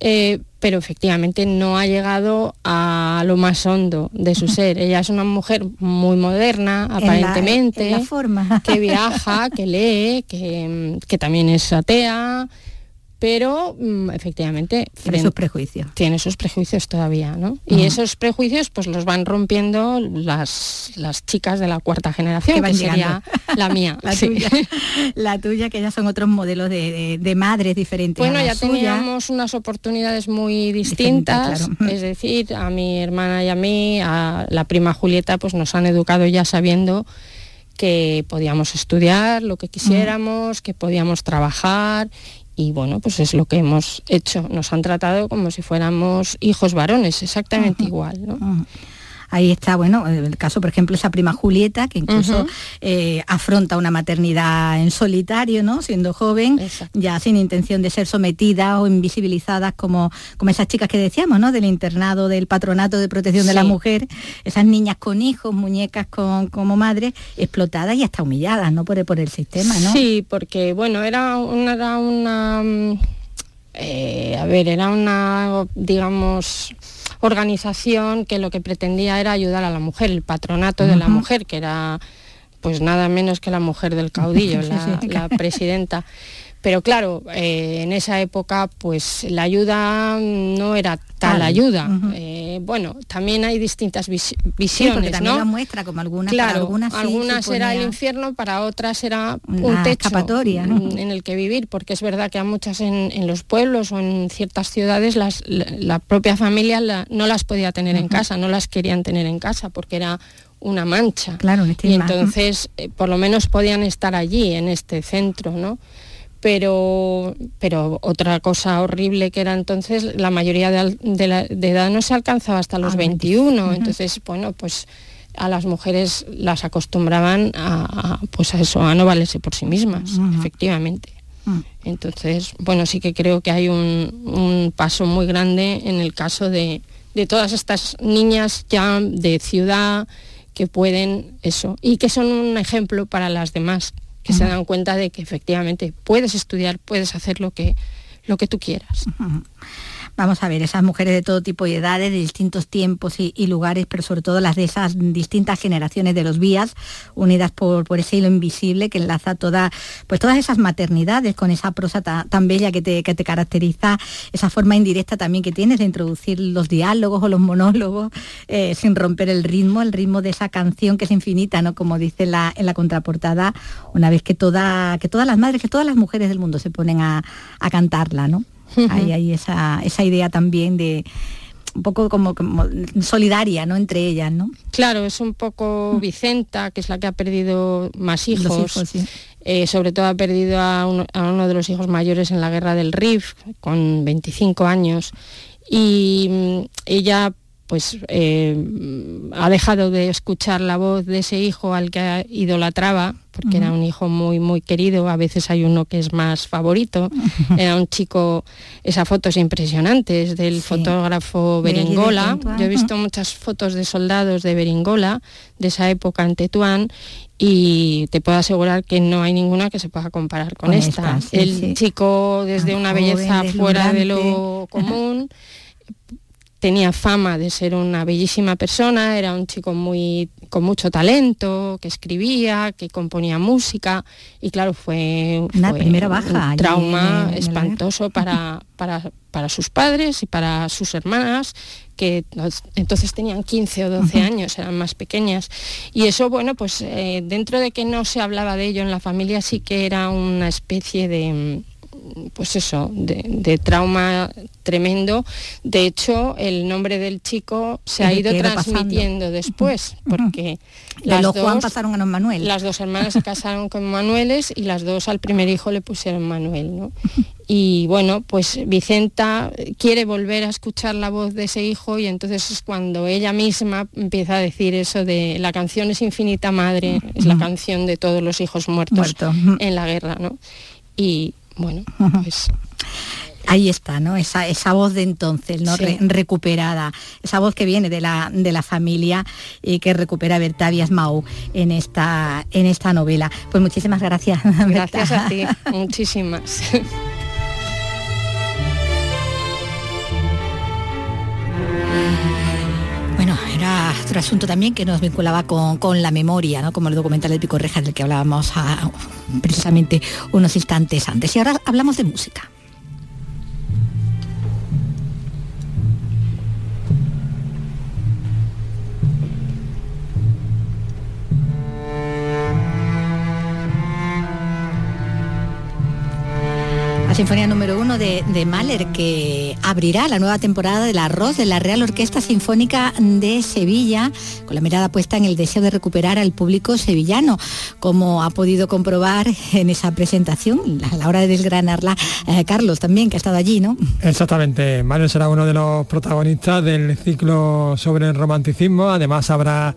P: Eh, pero efectivamente no ha llegado a lo más hondo de su ser. Ella es una mujer muy moderna,
C: En la-
P: aparentemente
C: en la forma.
P: que viaja, que lee, que, que también es atea, pero mm, efectivamente
C: Tiene sus prejuicios.
P: tiene sus prejuicios todavía, ¿no? Y esos prejuicios pues los van rompiendo las, las chicas de la cuarta generación,
C: Que
P: sería la mía.
C: La
P: sí.
C: tuya, la tuya, que ya son otros modelos de, de- de madres diferentes.
P: Bueno, ya
C: suya.
P: teníamos unas oportunidades muy distintas,
C: claro.
P: es decir, a mi hermana y a mí, a la prima Julieta, pues nos han educado ya sabiendo que podíamos estudiar lo que quisiéramos, que podíamos trabajar y bueno, pues es lo que hemos hecho. Nos han tratado como si fuéramos hijos varones, exactamente igual, ¿no?
C: Ahí está, bueno, el caso, por ejemplo, esa prima Julieta, que incluso eh, afronta una maternidad en solitario, ¿no? Siendo joven, ya sin intención de ser sometida o invisibilizadas como, como esas chicas que decíamos, ¿no? Del internado, del patronato de protección de la mujer, esas niñas con hijos, muñecas con, como madres, explotadas y hasta humilladas, ¿no? Por el, por el sistema, ¿no?
P: Sí, porque bueno, era una, era una mm, eh, a ver, era una, digamos, organización que lo que pretendía era ayudar a la mujer, el patronato de la mujer, que era pues nada menos que la mujer del caudillo, la presidenta. Pero claro, eh, en esa época pues la ayuda no era tal
C: Tal.
P: ayuda. Eh, bueno, también hay distintas vis-
C: Sí, porque
P: visiones,
C: también
P: ¿no?
C: la muestra como algunas, para
P: Claro,
C: algunas,
P: era el infierno, para otras era
C: Una
P: un techo mm, en el que vivir, porque es verdad que a muchas en, en los pueblos o en ciertas ciudades las- la, la propia familia la- no las podía tener en casa, no las querían tener en casa porque era una mancha.
C: Claro,
P: y entonces eh, por lo menos podían estar allí, en este centro, ¿no? Pero, pero otra cosa horrible que era entonces, la mayoría de, al- de la- de edad no se alcanzaba hasta los
C: Ah,
P: 21,
C: ujú.
P: entonces, bueno, pues a las mujeres las acostumbraban a, a, pues a eso, a no valerse por sí mismas, efectivamente.
C: Mm.
P: Entonces, bueno, sí que creo que hay un, un paso muy grande en el caso de, de todas estas niñas ya de ciudad que pueden eso y que son un ejemplo para las demás, que se dan cuenta de que efectivamente puedes estudiar, puedes hacer lo que, lo que tú quieras.
C: Vamos a ver, esas mujeres de todo tipo y edades, de distintos tiempos y, lugares, pero sobre todo las de esas distintas generaciones de los vías, unidas por, por ese hilo invisible que enlaza toda, pues todas esas maternidades con esa prosa ta- tan, bella que te, que te caracteriza, esa forma indirecta también que tienes de introducir los diálogos o los monólogos eh, sin romper el ritmo, el ritmo de esa canción que es infinita, ¿no? Como dice en la contraportada, una vez que, toda, que todas las madres, que todas las mujeres del mundo se ponen a, a cantarla, ¿no? Hay, hay esa, esa idea también de un poco como, como solidaria, ¿no? Entre ellas, ¿no?
P: Claro, es un poco Vicenta, que es la que ha perdido más hijos.
C: Hijos, sí.
P: Eh, sobre todo ha perdido a uno, a uno de los hijos mayores en la guerra del Rif, con 25 años. Y mm, ella pues eh, ha dejado de escuchar la voz de ese hijo al que idolatraba, porque era un hijo muy, muy querido, a veces hay uno que es más favorito, era un chico, esa foto es impresionante, es del fotógrafo Beringola, yo he visto muchas fotos de soldados de Beringola, de esa época en Tetuán, y te puedo asegurar que no hay ninguna que se pueda comparar con,
C: Con
P: esta.
C: esta, sí,
P: El
C: sí.
P: chico desde una belleza fuera de lo común, tenía fama de ser una bellísima persona, era un chico muy con mucho talento, que escribía, que componía música y claro, fue,
C: una
P: fue
C: primera baja
P: un trauma espantoso para, para, para, sus padres y para sus hermanas que entonces tenían 15 o 12 años, eran más pequeñas. Y eso, bueno, pues eh, dentro de que no se hablaba de ello en la familia, sí que era una especie de pues eso, de, trauma tremendo. De hecho, el nombre del chico se ha ido transmitiendo después, porque
C: las los dos, Juan pasaron a Manuel.
P: Las dos hermanas se casaron con Manueles y las dos al primer hijo le pusieron Manuel, ¿no? Y bueno, pues Vicenta quiere volver a escuchar la voz de ese hijo y entonces es cuando ella misma empieza a decir eso de la canción es infinita madre, es la canción de todos los hijos muertos en la guerra, ¿no? Y, bueno, pues
C: ahí está, ¿no? Esa, esa voz de entonces, ¿no? recuperada, esa voz que viene de la, de la familia y que recupera Bertavias Mau en esta, en esta novela. Pues muchísimas gracias.
P: Gracias a ti, muchísimas.
C: Era otro asunto también que nos vinculaba con, la memoria, ¿no? como el documental de Pico Rejas del que hablábamos precisamente unos instantes antes. Y ahora hablamos de música. Sinfonía número uno de, Mahler, que abrirá la nueva temporada del arroz de la Real Orquesta Sinfónica de Sevilla, con la mirada puesta en el deseo de recuperar al público sevillano, como ha podido comprobar en esa presentación, a la hora de desgranarla, eh, Carlos también, que ha estado allí, ¿no?
D: Exactamente, Mahler será uno de los protagonistas del ciclo sobre el romanticismo, además habrá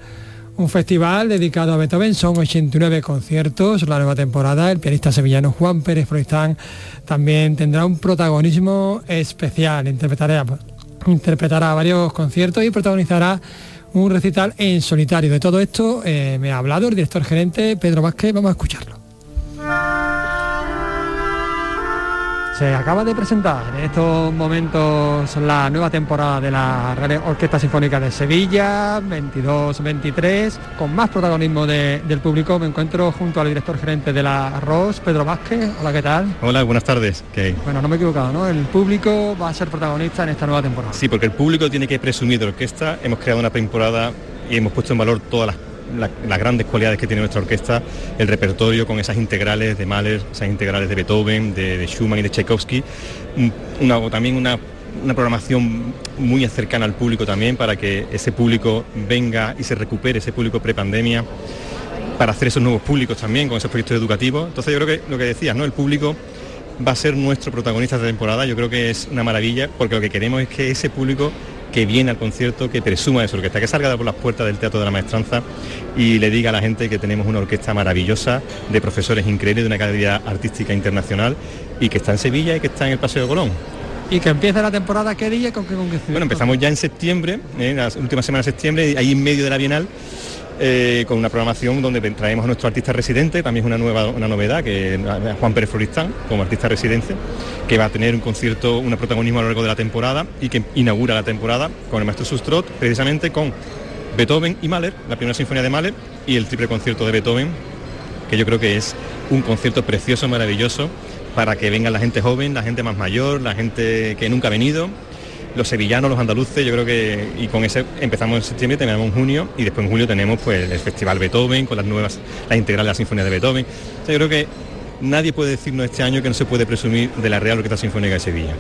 D: un festival dedicado a Beethoven, son 89 conciertos, la nueva temporada, el pianista sevillano Juan Pérez Froistán también tendrá un protagonismo especial, interpretará, interpretará varios conciertos y protagonizará un recital en solitario. De todo esto eh, me ha hablado el director gerente Pedro Vázquez, vamos a escucharlo. Se acaba de presentar en estos momentos la nueva temporada de la Real Orquesta Sinfónica de Sevilla, 22-23, con más protagonismo del público. Me encuentro junto al director gerente de la ROS, Pedro Vázquez. Hola, ¿qué tal?
Q: Hola, buenas tardes.
D: Bueno, no me he equivocado, ¿no? El público va a ser protagonista en esta nueva temporada.
Q: Sí, porque el público tiene que presumir de orquesta. Hemos creado una temporada y hemos puesto en valor todas las las grandes cualidades que tiene nuestra orquesta, el repertorio con esas integrales de Mahler, esas integrales de Beethoven, de, Schumann y de Tchaikovsky, también una, programación muy cercana al público también para que ese público venga y se recupere, ese público prepandemia, para hacer esos nuevos públicos también con esos proyectos educativos. Entonces yo creo que lo que decías, ¿no? El público va a ser nuestro protagonista de temporada, yo creo que es una maravilla porque lo que queremos es que ese público que viene al concierto, que presuma de su orquesta, que salga por las puertas del Teatro de la Maestranza y le diga a la gente que tenemos una orquesta maravillosa, de profesores increíbles, de una calidad artística internacional y que está en Sevilla y que está en el Paseo de Colón.
D: ¿Y que empieza la temporada qué día con qué
Q: Bueno, empezamos ya en septiembre, en las últimas semanas de septiembre, ahí en medio de la Bienal, eh, con una programación donde traemos a nuestro artista residente, también es una nueva una novedad, que Juan Pérez Floristán, como artista residente, que va a tener un concierto, un protagonismo a lo largo de la temporada y que inaugura la temporada con el maestro Sustrot, precisamente con Beethoven y Mahler, la primera sinfonía de Mahler y el triple concierto de Beethoven, que yo creo que es un concierto precioso, maravilloso, para que venga la gente joven, la gente más mayor, la gente que nunca ha venido los sevillanos, los andaluces, yo creo que y con ese empezamos en septiembre, terminamos en junio y después en julio tenemos pues el Festival Beethoven con las nuevas, las integrales de la Sinfonía de Beethoven. yo creo que nadie puede decirnos este año que no se puede presumir de la Real Orquesta Sinfónica de Sevilla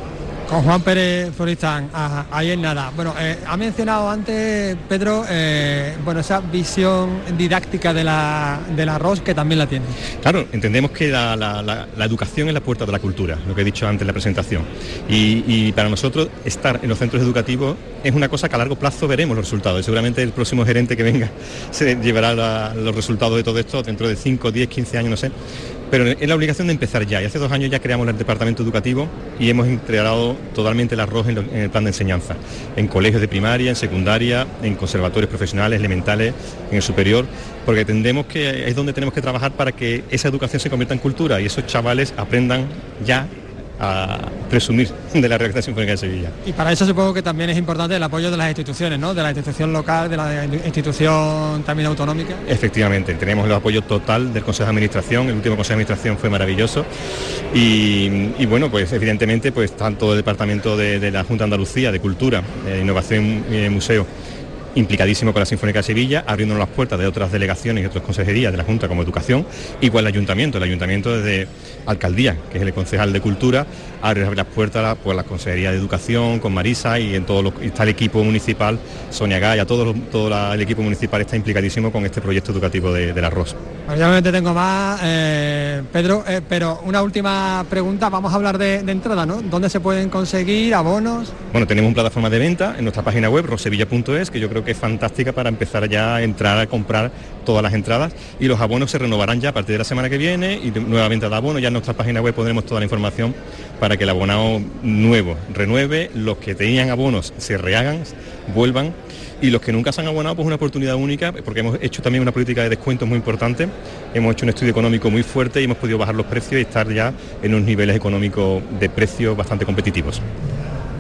D: con Juan Pérez Floristán, ahí en nada. Bueno, eh, ha mencionado antes, Pedro, eh, bueno, esa visión didáctica de la, del arroz que también la tiene.
Q: Claro, entendemos que la, educación es la puerta de la cultura, lo que he dicho antes en la presentación. Y, para nosotros estar en los centros educativos es una cosa que a largo plazo veremos los resultados. Y seguramente el próximo gerente que venga se llevará los resultados de todo esto dentro de 5, 10, 15 años, no sé pero es la obligación de empezar ya. Y hace dos años ya creamos el departamento educativo y hemos integrado totalmente el arroz en, el plan de enseñanza, en colegios de primaria, en secundaria, en conservatorios profesionales, elementales, en el superior, porque entendemos que es donde tenemos que trabajar para que esa educación se convierta en cultura y esos chavales aprendan ya a presumir de la Orquesta Sinfónica de Sevilla.
D: Y para eso supongo que también es importante el apoyo de las instituciones, ¿no? De la institución local, de la institución también autonómica.
Q: Efectivamente, tenemos el apoyo total del Consejo de Administración, el último Consejo de Administración fue maravilloso y, bueno, pues evidentemente pues tanto el Departamento de, la Junta de Andalucía de Cultura, de Innovación y Museo implicadísimo con la Sinfónica de Sevilla, abriéndonos las puertas de otras delegaciones y otras consejerías de la Junta como Educación con el Ayuntamiento, el Ayuntamiento desde Alcaldía, que es el concejal de Cultura, abre las puertas a pues, la Consejería de Educación con Marisa y en todo lo, está el equipo municipal, Sonia Gaya, todo, todo el equipo municipal está implicadísimo con este proyecto educativo de, del arroz.
D: Obviamente tengo más, eh, Pedro, eh, pero una última pregunta, vamos a hablar de, entrada, ¿no? ¿Dónde se pueden conseguir abonos?
Q: Bueno, tenemos una plataforma de venta en nuestra página web, rosevilla.es, que yo creo que es fantástica para empezar ya a entrar a comprar todas las entradas. Y los abonos se renovarán ya a partir de la semana que viene y nueva venta de abonos, ya en nuestra página web pondremos toda la información para que el abonado nuevo renueve, los que tenían abonos se rehagan, vuelvan. Y los que nunca se han abonado pues una oportunidad única porque hemos hecho también una política de descuentos muy importante, hemos hecho un estudio económico muy fuerte y hemos podido bajar los precios y estar ya en unos niveles económicos de precios bastante competitivos.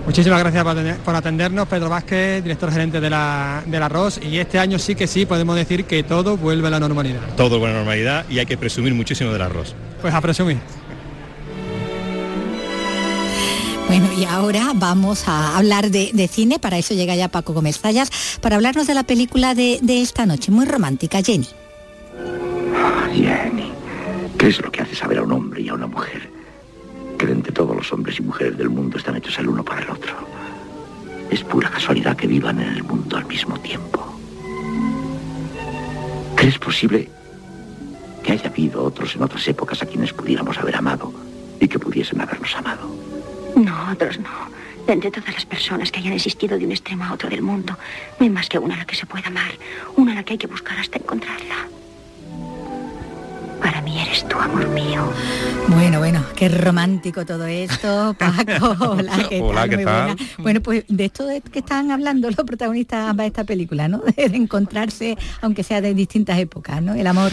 D: Muchísimas gracias por atendernos, Pedro Vázquez, director gerente de la, del arroz. Y este año sí que sí podemos decir que todo vuelve a la normalidad.
Q: Todo vuelve a la normalidad y hay que presumir muchísimo del arroz.
D: Pues a presumir.
C: Bueno, y ahora vamos a hablar de, cine, para eso llega ya Paco Gómez Zayas, para hablarnos de la película de, esta noche, muy romántica, Jenny.
R: Jenny, ¿qué es lo que hace saber a un hombre y a una mujer? Que entre todos los hombres y mujeres del mundo están hechos el uno para el otro. Es pura casualidad que vivan en el mundo al mismo tiempo. ¿Crees posible que haya habido otros en otras épocas a quienes pudiéramos haber amado y que pudiesen habernos amado?
S: No, otros no. De entre todas las personas que hayan existido de un extremo a otro del mundo, no hay más que una a la que se pueda amar, una a la que hay que buscar hasta encontrarla. Para mí eres tú, amor mío.
C: Bueno, bueno, qué romántico todo esto, Paco. Hola, ¿qué tal? ¿qué tal? Bueno, pues de esto de que están hablando los protagonistas de esta película, ¿no? De encontrarse, aunque sea de distintas épocas, ¿no? El amor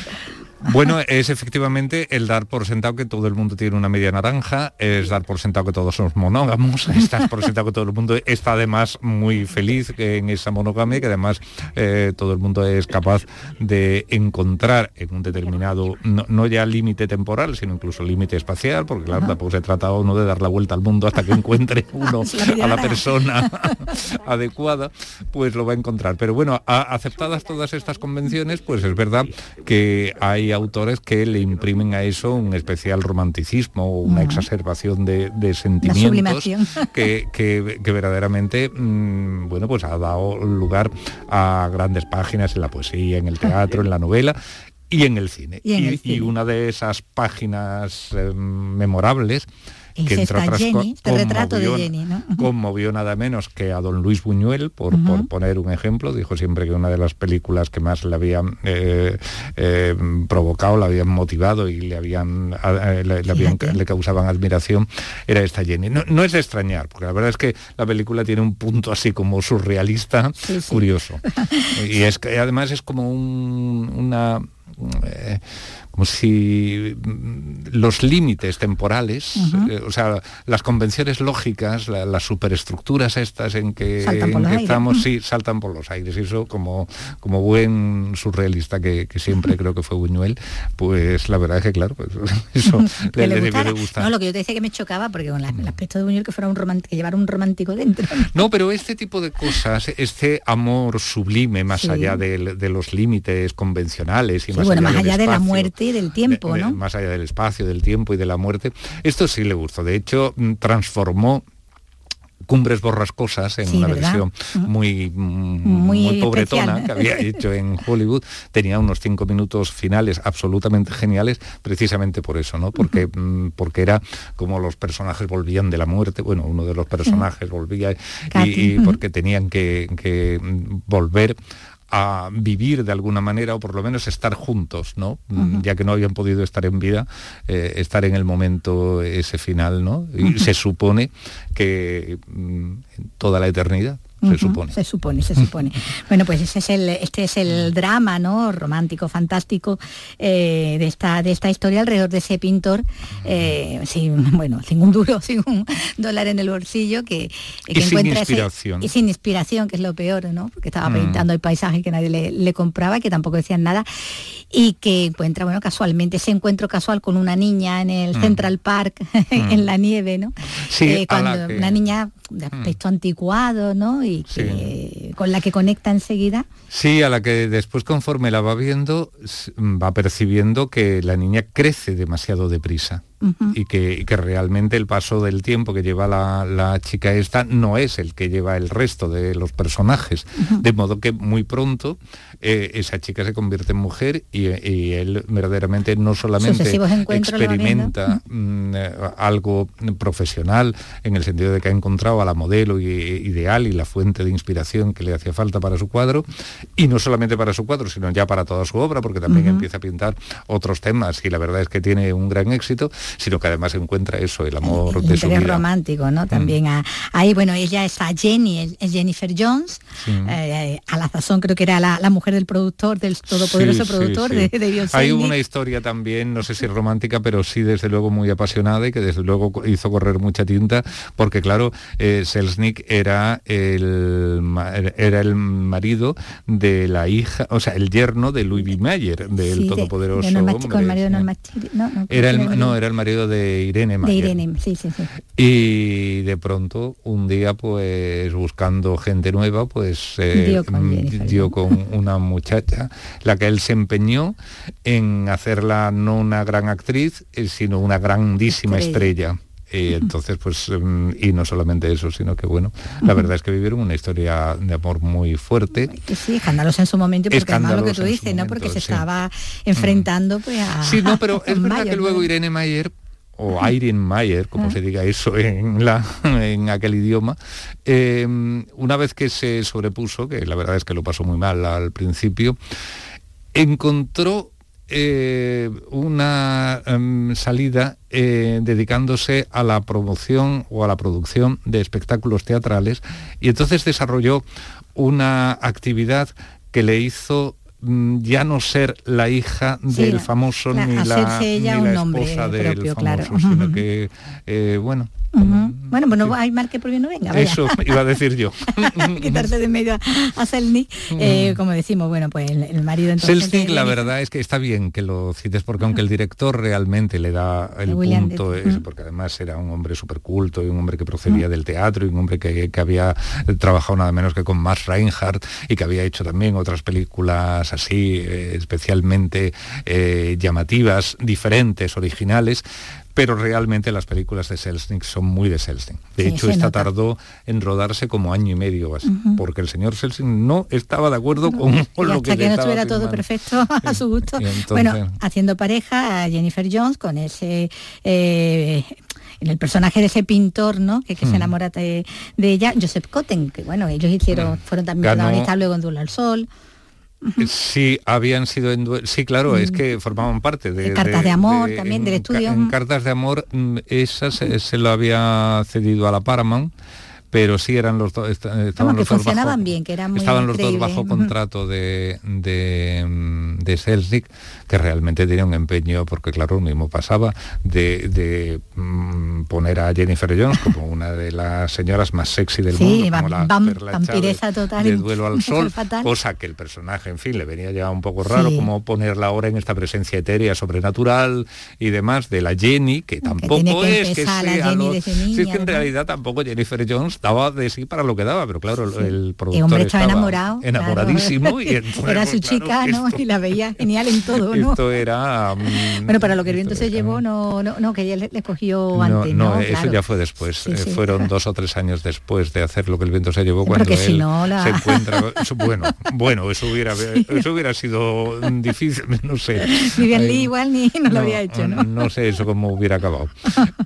T: bueno, es efectivamente el dar por sentado que todo el mundo tiene una media naranja, es dar por sentado que todos somos monógamos, estás por sentado que todo el mundo está además muy feliz en esa monogamia, que además eh, todo el mundo es capaz de encontrar en un determinado, no, ya límite temporal, sino incluso límite espacial, porque claro, tampoco se trata uno de dar la vuelta al mundo hasta que encuentre uno a la persona adecuada, pues lo va a encontrar. Pero bueno, aceptadas todas estas convenciones, pues es verdad que hay autores que le imprimen a eso un especial romanticismo, una exacerbación de, sentimientos que, verdaderamente mm, bueno, pues ha dado lugar a grandes páginas en la poesía, en el teatro, en la novela y en el cine. Y, una de esas páginas eh, memorables que entre otras
C: Jenny, este retrato de Jenny, ¿no?
T: conmovió nada menos que a don Luis Buñuel, por, poner un ejemplo, dijo siempre que una de las películas que más le habían eh, eh, provocado, le habían motivado y le habían, eh, le, causaban admiración era esta Jenny. No, es de extrañar, porque la verdad es que la película tiene un punto así como surrealista, curioso. y es que además es como una como si mm, los límites temporales, eh, o sea, las convenciones lógicas, las superestructuras estas en que, estamos, sí, saltan por los aires. Y eso, como, como buen surrealista que, siempre creo que fue Buñuel, pues la verdad es que, claro, pues eso le, le, de gustar.
C: No, lo que yo te decía que me chocaba, porque con el aspecto de Buñuel que fuera un romántico, que llevara un romántico dentro.
T: No, pero este tipo de cosas, este amor sublime, más allá de, los límites convencionales y más
C: bueno,
T: allá,
C: más allá de la muerte del tiempo, ¿no?
T: más allá del espacio, del tiempo y de la muerte. Esto sí le gustó. De hecho, mm, transformó Cumbres Borrascosas en una versión muy, muy, pobretona que había hecho en Hollywood. Tenía unos cinco minutos finales absolutamente geniales, precisamente por eso, ¿no? Porque, mm, porque era como los personajes volvían de la muerte, bueno, uno de los personajes volvía y, porque tenían que, que volver a vivir de alguna manera o por lo menos estar juntos, ¿no? Ya que no habían podido estar en vida, eh, estar en el momento ese final, ¿no? Y se supone que mm, toda la eternidad. Se supone.
C: Se supone, se supone. bueno, pues ese es el, este es el drama, ¿no? Romántico, fantástico eh, de esta de esta historia alrededor de ese pintor, eh, sin, bueno, sin un duro, sin un dólar en el bolsillo, que,
T: Y
C: que
T: sin
C: encuentra ese-
T: inspiración.
C: y sin inspiración, que es lo peor, ¿no? Porque estaba
T: Mm.
C: pintando el paisaje que nadie le, le compraba, que tampoco decían nada, y que encuentra, bueno, casualmente ese encuentro casual con una niña en el
T: Mm.
C: Central Park, en la nieve, ¿no?
T: Sí,
C: Eh, cuando
T: que-
C: una niña de aspecto anticuado, ¿no? Y que- con la que conecta enseguida.
T: Sí, a la que después conforme la va viendo, va percibiendo que la niña crece demasiado deprisa. Y que, y que realmente el paso del tiempo que lleva la, la chica esta no es el que lleva el resto de los personajes. De modo que muy pronto eh, esa chica se convierte en mujer y, y él verdaderamente no solamente experimenta mm, eh, algo profesional en el sentido de que ha encontrado a la modelo ideal y la fuente de inspiración que le hacía falta para su cuadro y no solamente para su cuadro sino ya para toda su obra porque también empieza a pintar otros temas y la verdad es que tiene un gran éxito sino que además encuentra eso el amor
C: el
T: de su vida Mm.
C: romántico, ¿no? También a- ahí, bueno, ella es a Jenny, es- Jennifer Jones,
T: Sí.
C: eh, a la sazón creo que era la, la mujer del productor, del todopoderoso
T: Sí,
C: productor
T: sí.
C: de, de Bill
T: Hay una historia también, no sé si romántica, pero sí desde luego muy apasionada y que desde luego hizo correr mucha tinta, porque claro, eh, Selznick era el, era el marido de la hija, o sea, el yerno de Louis B. Mayer, del
C: de-
T: todopoderoso
C: de Norma- con
T: hombre,
C: el marido de
T: sí.
C: Norma Chiri- no, no,
T: Era el, no, era el marido de Irene
C: de
T: Mayer.
C: Irene, sí, sí, sí.
T: Y de pronto, un día, pues buscando gente nueva, pues eh,
C: Dio con
T: mm,
C: Jennifer
T: dio con una muchacha, la que él se empeñó en hacerla no una gran actriz, eh, sino una grandísima
C: Estrella.
T: estrella. Y entonces, pues, mm, y no solamente eso, sino que bueno, la verdad es que vivieron una historia de amor muy fuerte.
C: Sí, escandalosa en su momento, porque además lo que tú dices, ¿no? Porque se
T: sí.
C: estaba enfrentando pues a...
T: Sí, no, pero es verdad
C: Mayer,
T: que luego. Irene Mayer o Irene Mayer, como se diga eso en, la, en aquel idioma, eh, una vez que se sobrepuso, que la verdad es que lo pasó muy mal al principio, encontró eh, una em, salida eh, dedicándose a la promoción o a la producción de espectáculos teatrales y entonces desarrolló una actividad que le hizo ya no ser la hija
C: Sí,
T: del famoso
C: la-
T: ni la, ni la esposa del
C: propio,
T: famoso,
C: claro.
T: sino que eh, bueno.
C: Bueno, bueno, hay mal que por bien no venga. vaya.
T: eso iba a decir yo
C: quitarse de medio a, a eh, como decimos, bueno, pues el, el marido entonces...
T: Selznick,
C: de-
T: la
C: de-
T: verdad es que está bien que lo cites, porque aunque el director realmente le da el
C: De William
T: punto,
C: Defoe.
T: es, porque además era un hombre súper culto y un hombre que procedía del teatro y un hombre que, que había trabajado nada menos que con Max Reinhardt y que había hecho también otras películas así, eh, especialmente eh, llamativas, diferentes, originales. Pero realmente las películas de Selznick son muy de Selznick. De
C: Sí,
T: hecho, esta tardó en rodarse como año y medio así, porque el señor Selznick no estaba de acuerdo con, con
C: y
T: lo
C: hasta
T: que,
C: que, no estuviera todo perfecto a su gusto.
T: Entonces-
C: Bueno, haciendo pareja a Jennifer Jones con ese eh, en el personaje de ese pintor, ¿no? Que, que se
T: Mm.
C: enamora de, de ella, Joseph Cotten, que bueno, ellos hicieron, fueron también protagonistas luego en Duelo al Sol.
T: Sí, habían sido en Sí, claro, es que formaban parte de...
C: Mm. Cartas de amor también, del
T: en ca-
C: estudio.
T: En Cartas de Amor, mm, esa se, se lo había cedido a la Paramount, pero sí eran los dos... esta- Estaban
C: Vamos, que
T: los dos
C: funcionaban
T: bajo-
C: bien, que eran muy
T: Estaban los dos bajo contrato de, de, mm, de Selznick, que realmente tenía un empeño, porque claro, lo mismo pasaba, de, de, mm, poner a Jennifer Jones como una de las señoras más sexy del
C: Sí,
T: mundo, como la
C: total,
T: de Duelo al Sol, cosa que el personaje, en fin, le venía ya un poco raro,
C: Sí.
T: como ponerla ahora en esta presencia etérea, sobrenatural y demás, de la Jenny, que tampoco
C: que
T: es que sea lo-
C: desde
T: sí, es
C: niña,
T: que en
C: ¿verdad?
T: realidad tampoco Jennifer Jones daba de sí para lo que daba, pero claro, el productor
C: El hombre estaba
T: estaba
C: enamorado. claro.
T: enamoradísimo y entonces,
C: Era su
T: claro,
C: chica, ¿no?
T: esto-
C: Y la veía genial en todo, ¿no?
T: Esto era... mm,
C: Bueno, para lo que el viento se llevó, no, no, no, que ella le, le cogió antes,
T: no,
C: ¿no?
T: eso
C: Claro.
T: ya fue después.
C: Sí,
T: eh,
C: sí.
T: Fueron dos o tres años después de hacer lo que el viento se llevó cuando
C: porque
T: él
C: si no, la-
T: se encuentra. bueno, bueno, eso hubiera, eso hubiera sido difícil, no sé.
C: Vivian
T: Ay,
C: Lee igual ni no, lo había hecho, ¿no?
T: No sé eso cómo hubiera acabado.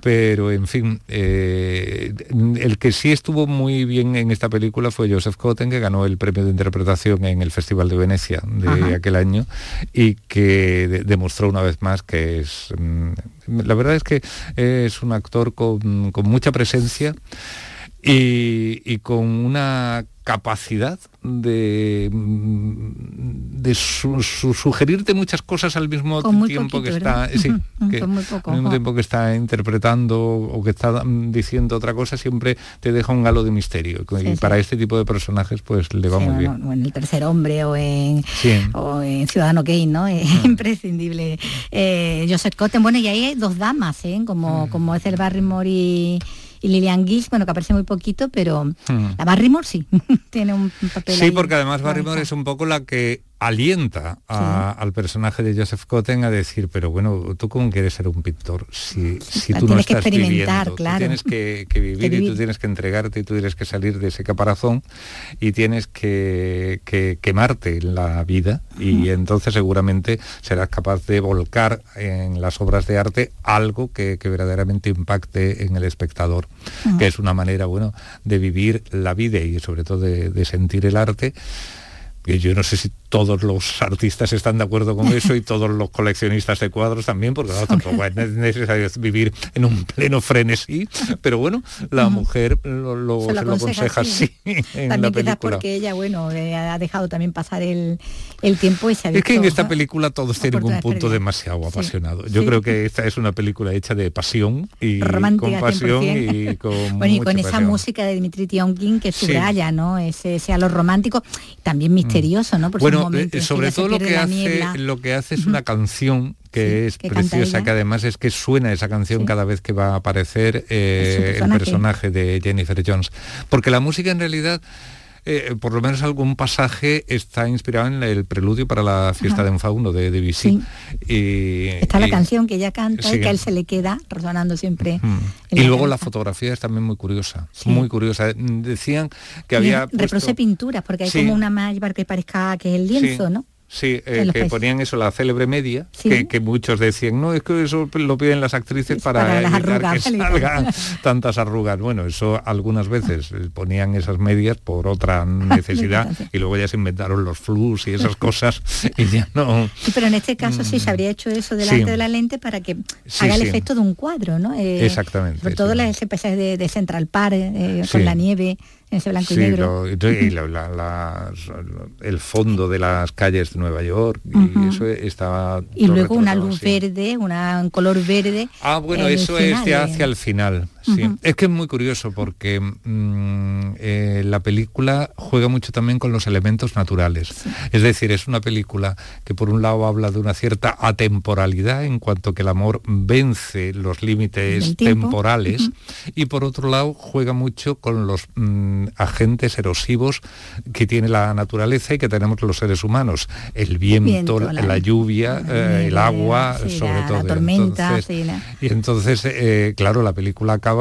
T: Pero en fin, eh, el que sí estuvo muy bien en esta película fue Joseph Cotten, que ganó el premio de interpretación en el Festival de Venecia de
C: Ajá.
T: aquel año y que de- demostró una vez más que es... mm, la verdad es que es un actor con, con mucha presencia y, y con una capacidad de, mm, de su- su- sugerirte muchas cosas al mismo tiempo
C: poquito,
T: que está al mismo tiempo que está interpretando o que está mm, diciendo otra cosa siempre te deja un halo de misterio y
C: Sí,
T: para este tipo de personajes pues le va muy bien
C: o en el tercer hombre o en, o en Ciudadano Kane, ¿no? Es imprescindible. Eh, Joseph Cotten, bueno, y ahí hay dos damas, ¿eh?
T: Mm.
C: Como, como es el Barrymore y, y Lillian Gish, bueno, que aparece muy poquito, pero
T: Mm.
C: la Barrymore sí, tiene un papel
T: Sí,
C: ahí.
T: porque además Barrymore es un poco la que alienta a- al personaje de Joseph Cotten a decir, pero bueno, ¿tú cómo quieres ser un pintor si, si tú no
C: que
T: estás
C: experimentar,
T: viviendo?
C: claro.
T: Tú tienes que, que vivir
C: Que
T: y tú tienes que entregarte y tú tienes que salir de ese caparazón y tienes que, que quemarte en la vida y entonces seguramente serás capaz de volcar en las obras de arte algo que, que verdaderamente impacte en el espectador, que es una manera, bueno, de vivir la vida y sobre todo de, de sentir el arte que yo no sé si todos los artistas están de acuerdo con eso y todos los coleccionistas de cuadros también, porque tampoco es necesario vivir en un pleno frenesí, pero bueno, la mujer lo, lo-
C: Se
T: se
C: lo
T: lo
C: aconseja así,
T: así en la
C: También quizás porque ella, bueno, eh, ha dejado también pasar el, el tiempo y se ha
T: Es que en
C: visto-
T: esta película todos tienen un punto demasiado apasionado. Yo
C: sí.
T: creo que esta es una película hecha de pasión y
C: Romántica,
T: con pasión
C: 100%.
T: y con
C: bueno, y con esa
T: pasión.
C: música de Dimitri Tionkin que
T: Sí.
C: subraya, ¿no? Ese, ese halo romántico, también misterioso, ¿no? Por
T: bueno, eh, sobre todo lo que hace
C: niebla.
T: lo que hace es una canción que es
C: que
T: preciosa, que además es que suena esa canción cada vez que va a aparecer eh, el
C: personaje
T: de Jennifer Jones. Porque la música en realidad eh, por lo menos algún pasaje está inspirado en el preludio para la fiesta
C: Ajá.
T: de Enfauno de Debussy. Y,
C: Está la
T: y-
C: canción que ella canta
T: sí.
C: y que a él se le queda resonando siempre.
T: Mm. Y
C: la
T: luego la fotografía es también muy curiosa, muy curiosa. Decían que
C: Y
T: había puesto-
C: pinturas, porque hay como una malla para que parezca que es el lienzo. ¿no?
T: Sí, eh, que
C: países.
T: ponían eso, la célebre media,
C: Sí.
T: que, que muchos decían, no, es que eso lo piden las actrices para,
C: para las
T: evitar
C: arrugas,
T: que salgan tantas arrugas. Bueno, eso algunas veces eh, ponían esas medias por otra necesidad y luego ya se inventaron los flus y esas cosas y ya no...
C: Sí, pero en este caso sí se habría hecho eso delante
T: Mm. Sí.
C: de la lente para que haga el efecto de un cuadro, ¿no? Eh,
T: Exactamente,
C: Sobre todo ese paisaje de, de Central Park, eh, con la nieve, ese blanco y
T: Sí,
C: negro.
T: lo- y la- la- las- el fondo de las calles de Nueva York y eso estaba...
C: Y luego una luz
T: así.
C: verde, una, un color verde.
T: Ah, bueno, eso es ya
C: eh.
T: hacia el final. Sí. Es que es muy curioso porque mm, eh, la película juega mucho también con los elementos naturales. Es decir, es una película que por un lado habla de una cierta atemporalidad en cuanto que el amor vence los límites temporales y por otro lado juega mucho con los mm, agentes erosivos que tiene la naturaleza y que tenemos los seres humanos. El viento,
C: Viento,
T: la,
C: la-
T: la lluvia, eh, el agua,
C: sí,
T: sobre
C: la-
T: todo.
C: la tormenta,
T: Entonces,
C: sí, la-
T: y entonces, eh, claro, la película acaba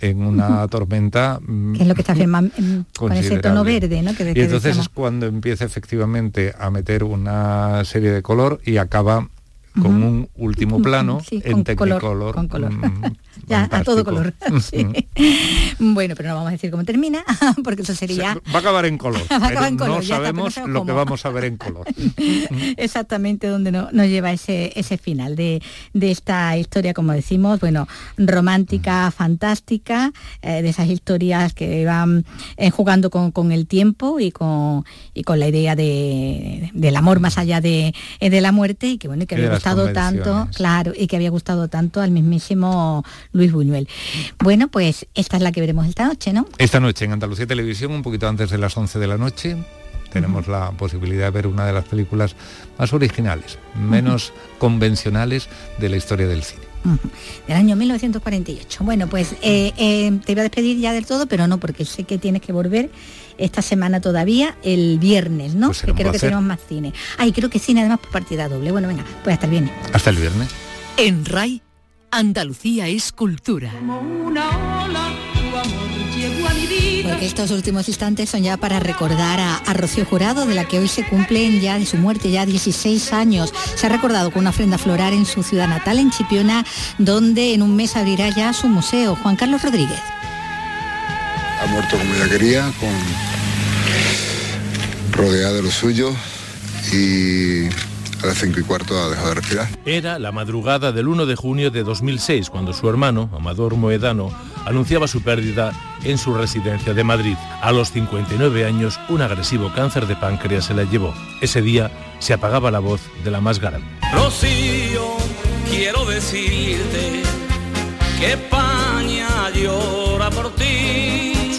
T: en una tormenta mm,
C: que es lo que está firmando con ese tono verde, ¿no? Que,
T: y entonces es cuando empieza efectivamente a meter una serie de color y acaba con un último plano
C: Sí,
T: en
C: con
T: Technicolor.
C: color, con color. Ya a todo color. Sí. bueno, pero no vamos a decir cómo termina, porque eso sería
T: Va a acabar en color.
C: Va a acabar
T: pero
C: en color,
T: no
C: ya está, pero no
T: sabemos lo que vamos a ver en color.
C: exactamente donde no- nos lleva ese, ese final de, de esta historia, como decimos, bueno, romántica, fantástica, eh, de esas historias que van eh, jugando con, con el tiempo y con, y con la idea de, del amor más allá de, eh, de la muerte y que bueno, y que
U: Y
C: había gustado tanto, claro, y que había gustado tanto al mismísimo Luis Buñuel. Bueno, pues esta es la que veremos esta noche, ¿no?
T: Esta noche en Andalucía Televisión, un poquito antes de las 11 de la noche, tenemos la posibilidad de ver una de las películas más originales, menos convencionales de la historia del cine.
C: del año 1948. Bueno, pues eh, eh, te voy a despedir ya del todo, pero no, porque sé que tienes que volver esta semana todavía, el viernes, ¿no?
T: Pues
C: que creo que tenemos más cine. Ay, creo que cine además por partida doble. Bueno, venga, pues hasta el viernes.
T: Hasta el viernes.
B: En RAI, Andalucía es cultura.
C: Porque estos últimos instantes son ya para recordar a, a Rocío Jurado, de la que hoy se cumplen ya de su muerte, ya 16 años. Se ha recordado con una ofrenda floral en su ciudad natal, en Chipiona, donde en un mes abrirá ya su museo. Juan Carlos Rodríguez.
V: Ha muerto como ella quería, con rodeada de los suyos y a las cinco y cuarto ha dejado de respirar.
W: Era la madrugada del 1 de junio de 2006 cuando su hermano, Amador Moedano,
X: anunciaba su pérdida en su residencia de Madrid. A los 59 años, un agresivo cáncer de páncreas se la llevó. Ese día se apagaba la voz de la más grande.
U: Rocío, quiero decirte que España llora por ti.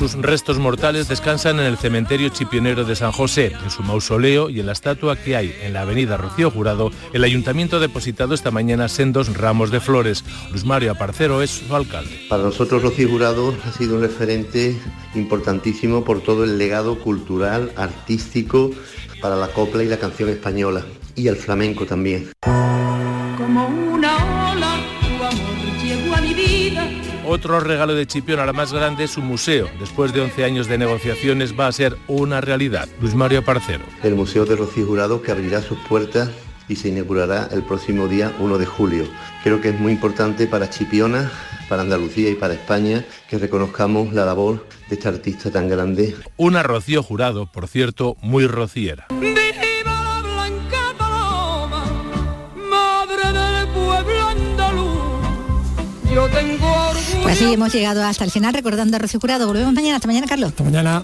X: Sus restos mortales descansan en el cementerio chipionero de San José, en su mausoleo y en la estatua que hay en la avenida Rocío Jurado. El ayuntamiento ha depositado esta mañana sendos ramos de flores. Luis Mario Aparcero es su alcalde.
W: Para nosotros Rocío Jurado ha sido un referente importantísimo por todo el legado cultural, artístico, para la copla y la canción española y el flamenco también.
U: Como
X: Otro regalo de Chipión a la más grande es su museo. Después de 11 años de negociaciones va a ser una realidad. Luis Mario Parcero.
W: El Museo de Rocío Jurado que abrirá sus puertas y se inaugurará el próximo día 1 de julio. Creo que es muy importante para Chipiona, para Andalucía y para España que reconozcamos la labor de esta artista tan grande.
X: Una Rocío Jurado, por cierto, muy rociera.
C: Así hemos llegado hasta el final recordando a Rocío Jurado. Volvemos mañana. Hasta mañana, Carlos.
D: Hasta mañana.